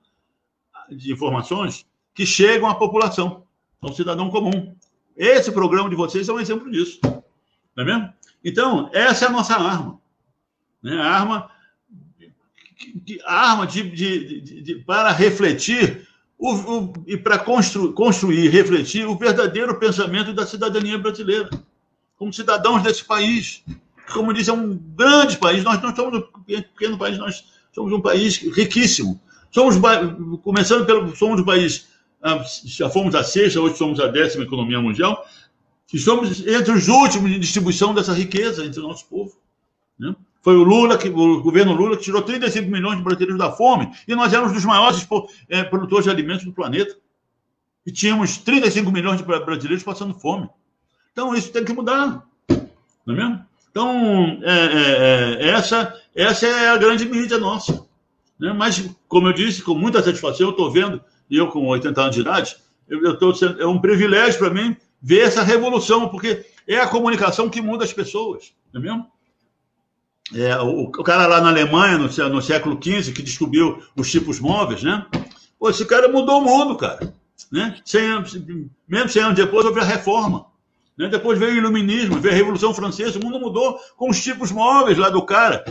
de informações que chegam à população, ao cidadão comum. Esse programa de vocês é um exemplo disso. Não é mesmo? Então, essa é a nossa arma. Né? A arma, a arma de, de, de, de para refletir o, o, e para constru, construir, refletir o verdadeiro pensamento da cidadania brasileira, como cidadãos desse país. Como disse, é um grande país. Nós não somos um pequeno país, nós somos um país riquíssimo. Somos, começando pelo, somos um país, já fomos a sexta, hoje somos a décima economia mundial, e somos entre os últimos em distribuição dessa riqueza entre o nosso povo. Né? Foi o Lula, que, o governo Lula, que tirou 35 milhões de brasileiros da fome, e nós éramos dos maiores é, produtores de alimentos do planeta. e tínhamos 35 milhões de brasileiros passando fome. Então, isso tem que mudar. Não é mesmo? Então, é, é, é, essa, essa é a grande mídia nossa. Né? Mas, como eu disse, com muita satisfação, eu estou vendo, eu com 80 anos de idade, eu, eu tô, é um privilégio para mim ver essa revolução, porque é a comunicação que muda as pessoas. Não é mesmo? É, o, o, cara lá na Alemanha, no, no século XV, que descobriu os tipos móveis, né? Pô, esse cara mudou o mundo, cara. Né? 100 anos, mesmo 100 anos depois houve a reforma. Né? Depois veio o iluminismo, veio a Revolução Francesa, o mundo mudou com os tipos móveis lá do cara.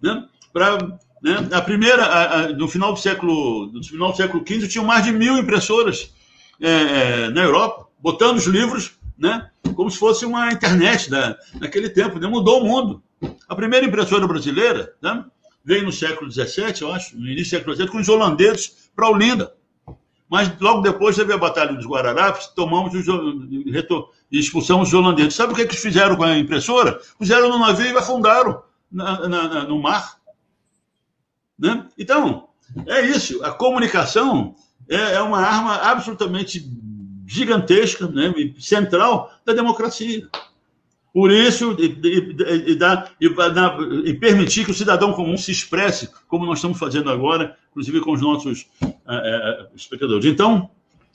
Né? Pra, né? A primeira, a, a, no final do século, no final do século XV, tinham mais de mil impressoras é, é, na Europa, botando os livros, né? Como se fosse uma internet da, naquele tempo, né? mudou o mundo. A primeira impressora brasileira né? veio no século XVII, eu acho, no início do século XVII, com os holandeses para Olinda. Mas logo depois teve a Batalha dos Guararapes, tomamos os, expulsamos os holandeses. Sabe o que, é que fizeram com a impressora? Puseram no navio e afundaram na, na, no mar. Né? Então, é isso. A comunicação é, é uma arma absolutamente gigantesca, né? central da democracia. Por isso, e, e, e, dá, e, e, permitir que o cidadão comum se expresse, como nós estamos fazendo agora, inclusive com os nossos é, espectadores. Então,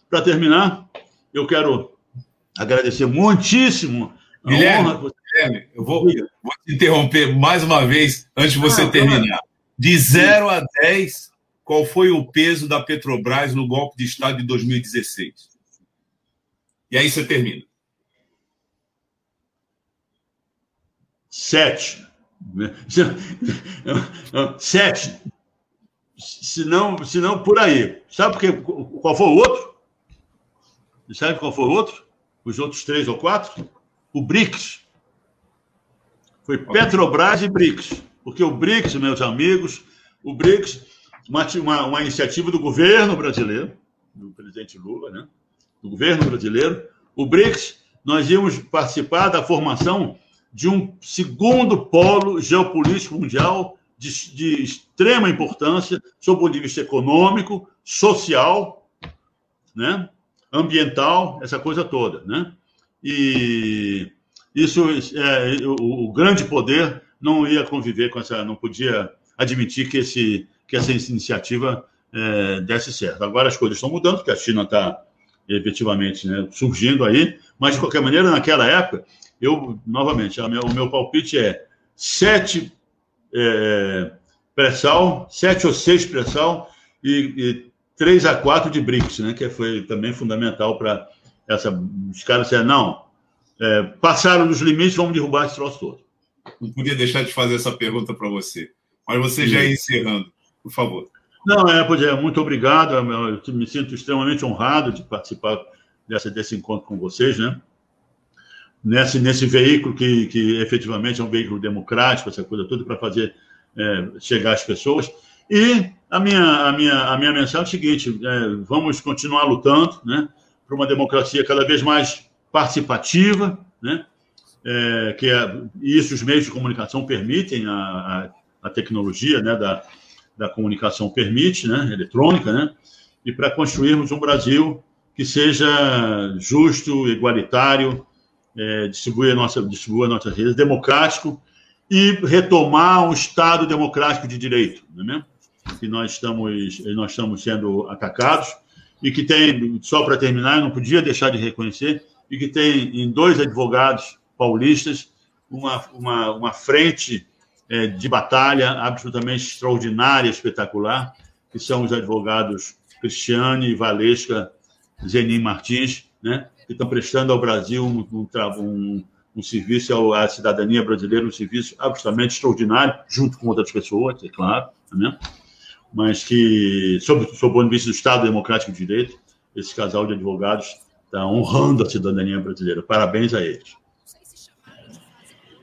para terminar, eu quero agradecer muitíssimo a Guilherme, honra. Guilherme, eu vou, vou te interromper mais uma vez antes de você ah, terminar. De 0 a 10, qual foi o peso da Petrobras no golpe de Estado de 2016? E aí você termina. Sete. Sete. Se não, se não por aí. Sabe porque, qual foi o outro? Sabe qual foi o outro? Os outros três ou quatro? O BRICS. Foi Petrobras e BRICS. Porque o BRICS, meus amigos, o BRICS, uma, uma, iniciativa do governo brasileiro, do presidente Lula, né? do governo brasileiro, o BRICS, nós íamos participar da formação de um segundo polo geopolítico mundial de, de extrema importância, sob o ponto de vista econômico, social, né? ambiental, essa coisa toda. Né? E isso, é, o, o, grande poder não ia conviver com essa, não podia admitir que, esse, que essa iniciativa é, desse certo. Agora as coisas estão mudando, porque a China está efetivamente né, surgindo aí, mas de qualquer maneira, naquela época, eu, novamente, minha, o meu palpite é sete é, pré-sal, sete ou seis pré-sal e, e três a quatro de BRICS, né, que foi também fundamental para essa, os caras disseram, não, é, passaram dos limites, vamos derrubar esse troço todo. Não podia deixar de fazer essa pergunta para você, mas você já ia encerrando, por favor. Não, é, pois é, muito obrigado, eu me sinto extremamente honrado de participar dessa, desse encontro com vocês, né? nesse, nesse veículo que, que efetivamente é um veículo democrático, essa coisa toda, para fazer é, chegar às pessoas. E a minha, a minha, a minha mensagem é o seguinte: é, vamos continuar lutando né, para uma democracia cada vez mais participativa, né, é, que é, isso os meios de comunicação permitem, a, a, a tecnologia né, da, da comunicação permite, né, eletrônica, né, e para construirmos um Brasil que seja justo, igualitário, é, distribuir, a nossa, distribuir a nossas redes, democrático e retomar um Estado democrático de direito, é? Que nós estamos, nós estamos sendo atacados e que tem, só para terminar, eu não podia deixar de reconhecer, e que tem em dois advogados paulistas uma, uma, uma frente é, de batalha absolutamente extraordinária, espetacular, que são os advogados Cristiane Valesca Zenin Martins, né? que estão prestando ao Brasil um, um, um serviço à cidadania brasileira, um serviço absolutamente extraordinário, junto com outras pessoas, é claro, né? mas que, sob, sob o ponto de vista do Estado Democrático de Direito, esse casal de advogados está honrando a cidadania brasileira. Parabéns a eles.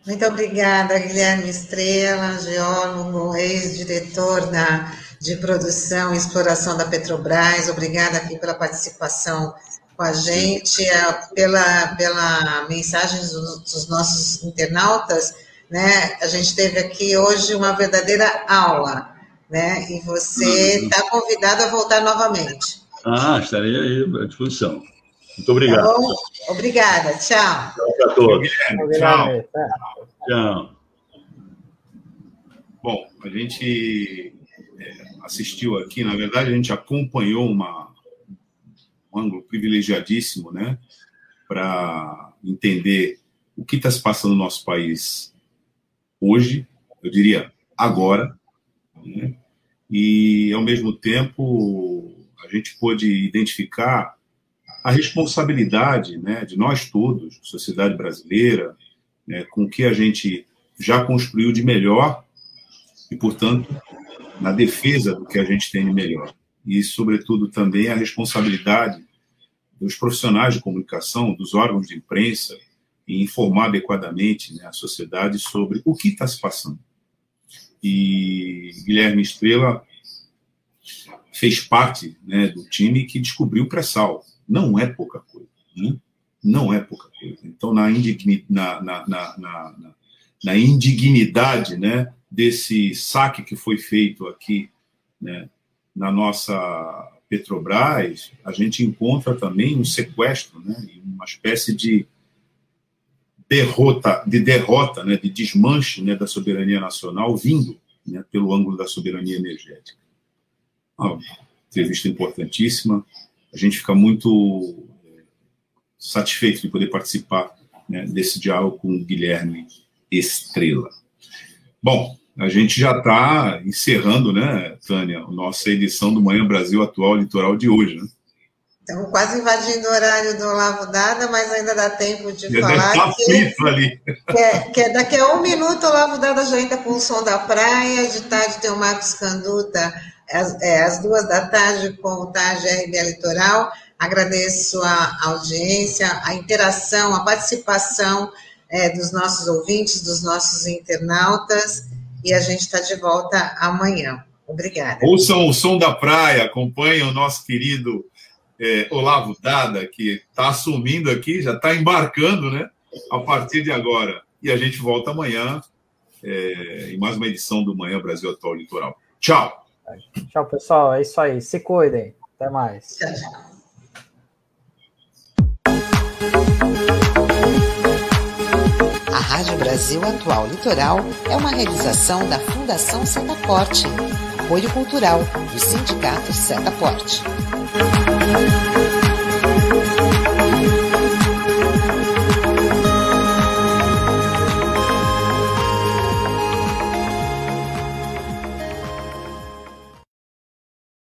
Muito obrigada, Guilherme Estrela, geólogo, ex-diretor da, de produção e exploração da Petrobras. Obrigada aqui pela participação com a gente, pela, pela mensagem dos, dos nossos internautas, né? A gente teve aqui hoje uma verdadeira aula, né? E você está uhum. convidado a voltar novamente. Ah, estarei aí à disposição. Muito obrigado. Tá Obrigada. Tchau. Tchau a todos. Tchau. Tchau. Bom, a gente é, assistiu aqui, na verdade, a gente acompanhou uma, um ângulo privilegiadíssimo, né, para entender o que está se passando no nosso país hoje, eu diria agora, né, e ao mesmo tempo a gente pôde identificar a responsabilidade né, de nós todos, sociedade brasileira, né, com o que a gente já construiu de melhor e, portanto, na defesa do que a gente tem de melhor. E, sobretudo, também a responsabilidade dos profissionais de comunicação, dos órgãos de imprensa, em informar adequadamente né, a sociedade sobre o que está se passando. E Guilherme Estrela fez parte né, do time que descobriu o pré-sal. Não é pouca coisa. Né? Não é pouca coisa. Então, na, indigni, na, na, na, na, indignidade né, desse saque que foi feito aqui né, na nossa Petrobras, a gente encontra também um sequestro, né, uma espécie de derrota, de derrota, né, de desmanche né, da soberania nacional vindo né, pelo ângulo da soberania energética. Uma entrevista importantíssima. A gente fica muito é, satisfeito de poder participar né, desse diálogo com o Guilherme Estrela. Bom, a gente já está encerrando, né, Tânia, a nossa edição do Manhã Brasil Atual Litoral de hoje, né? Estamos quase invadindo o horário do Olavo Dada, mas ainda dá tempo de já falar. Tá que, ali. Que, é, que é daqui a um minuto o Olavo Dada já entra com o som da praia, de tarde tem o Marcos Canduta, às, é, às duas da tarde com o Tarde RBA Litoral. Agradeço a audiência, a interação, a participação é, dos nossos ouvintes, dos nossos internautas, e a gente está de volta amanhã. Obrigada. Ouçam o som da praia, acompanhem o nosso querido é, Olavo Dada, que está assumindo aqui, já está embarcando, né? A partir de agora. E a gente volta amanhã é, em mais uma edição do Manhã Brasil Atual Litoral. Tchau. Tchau, pessoal. É isso aí. Se cuidem. Até mais. Tchau. A Rádio Brasil Atual Litoral é uma realização da Fundação Setaporte, apoio cultural do Sindicato Setaporte.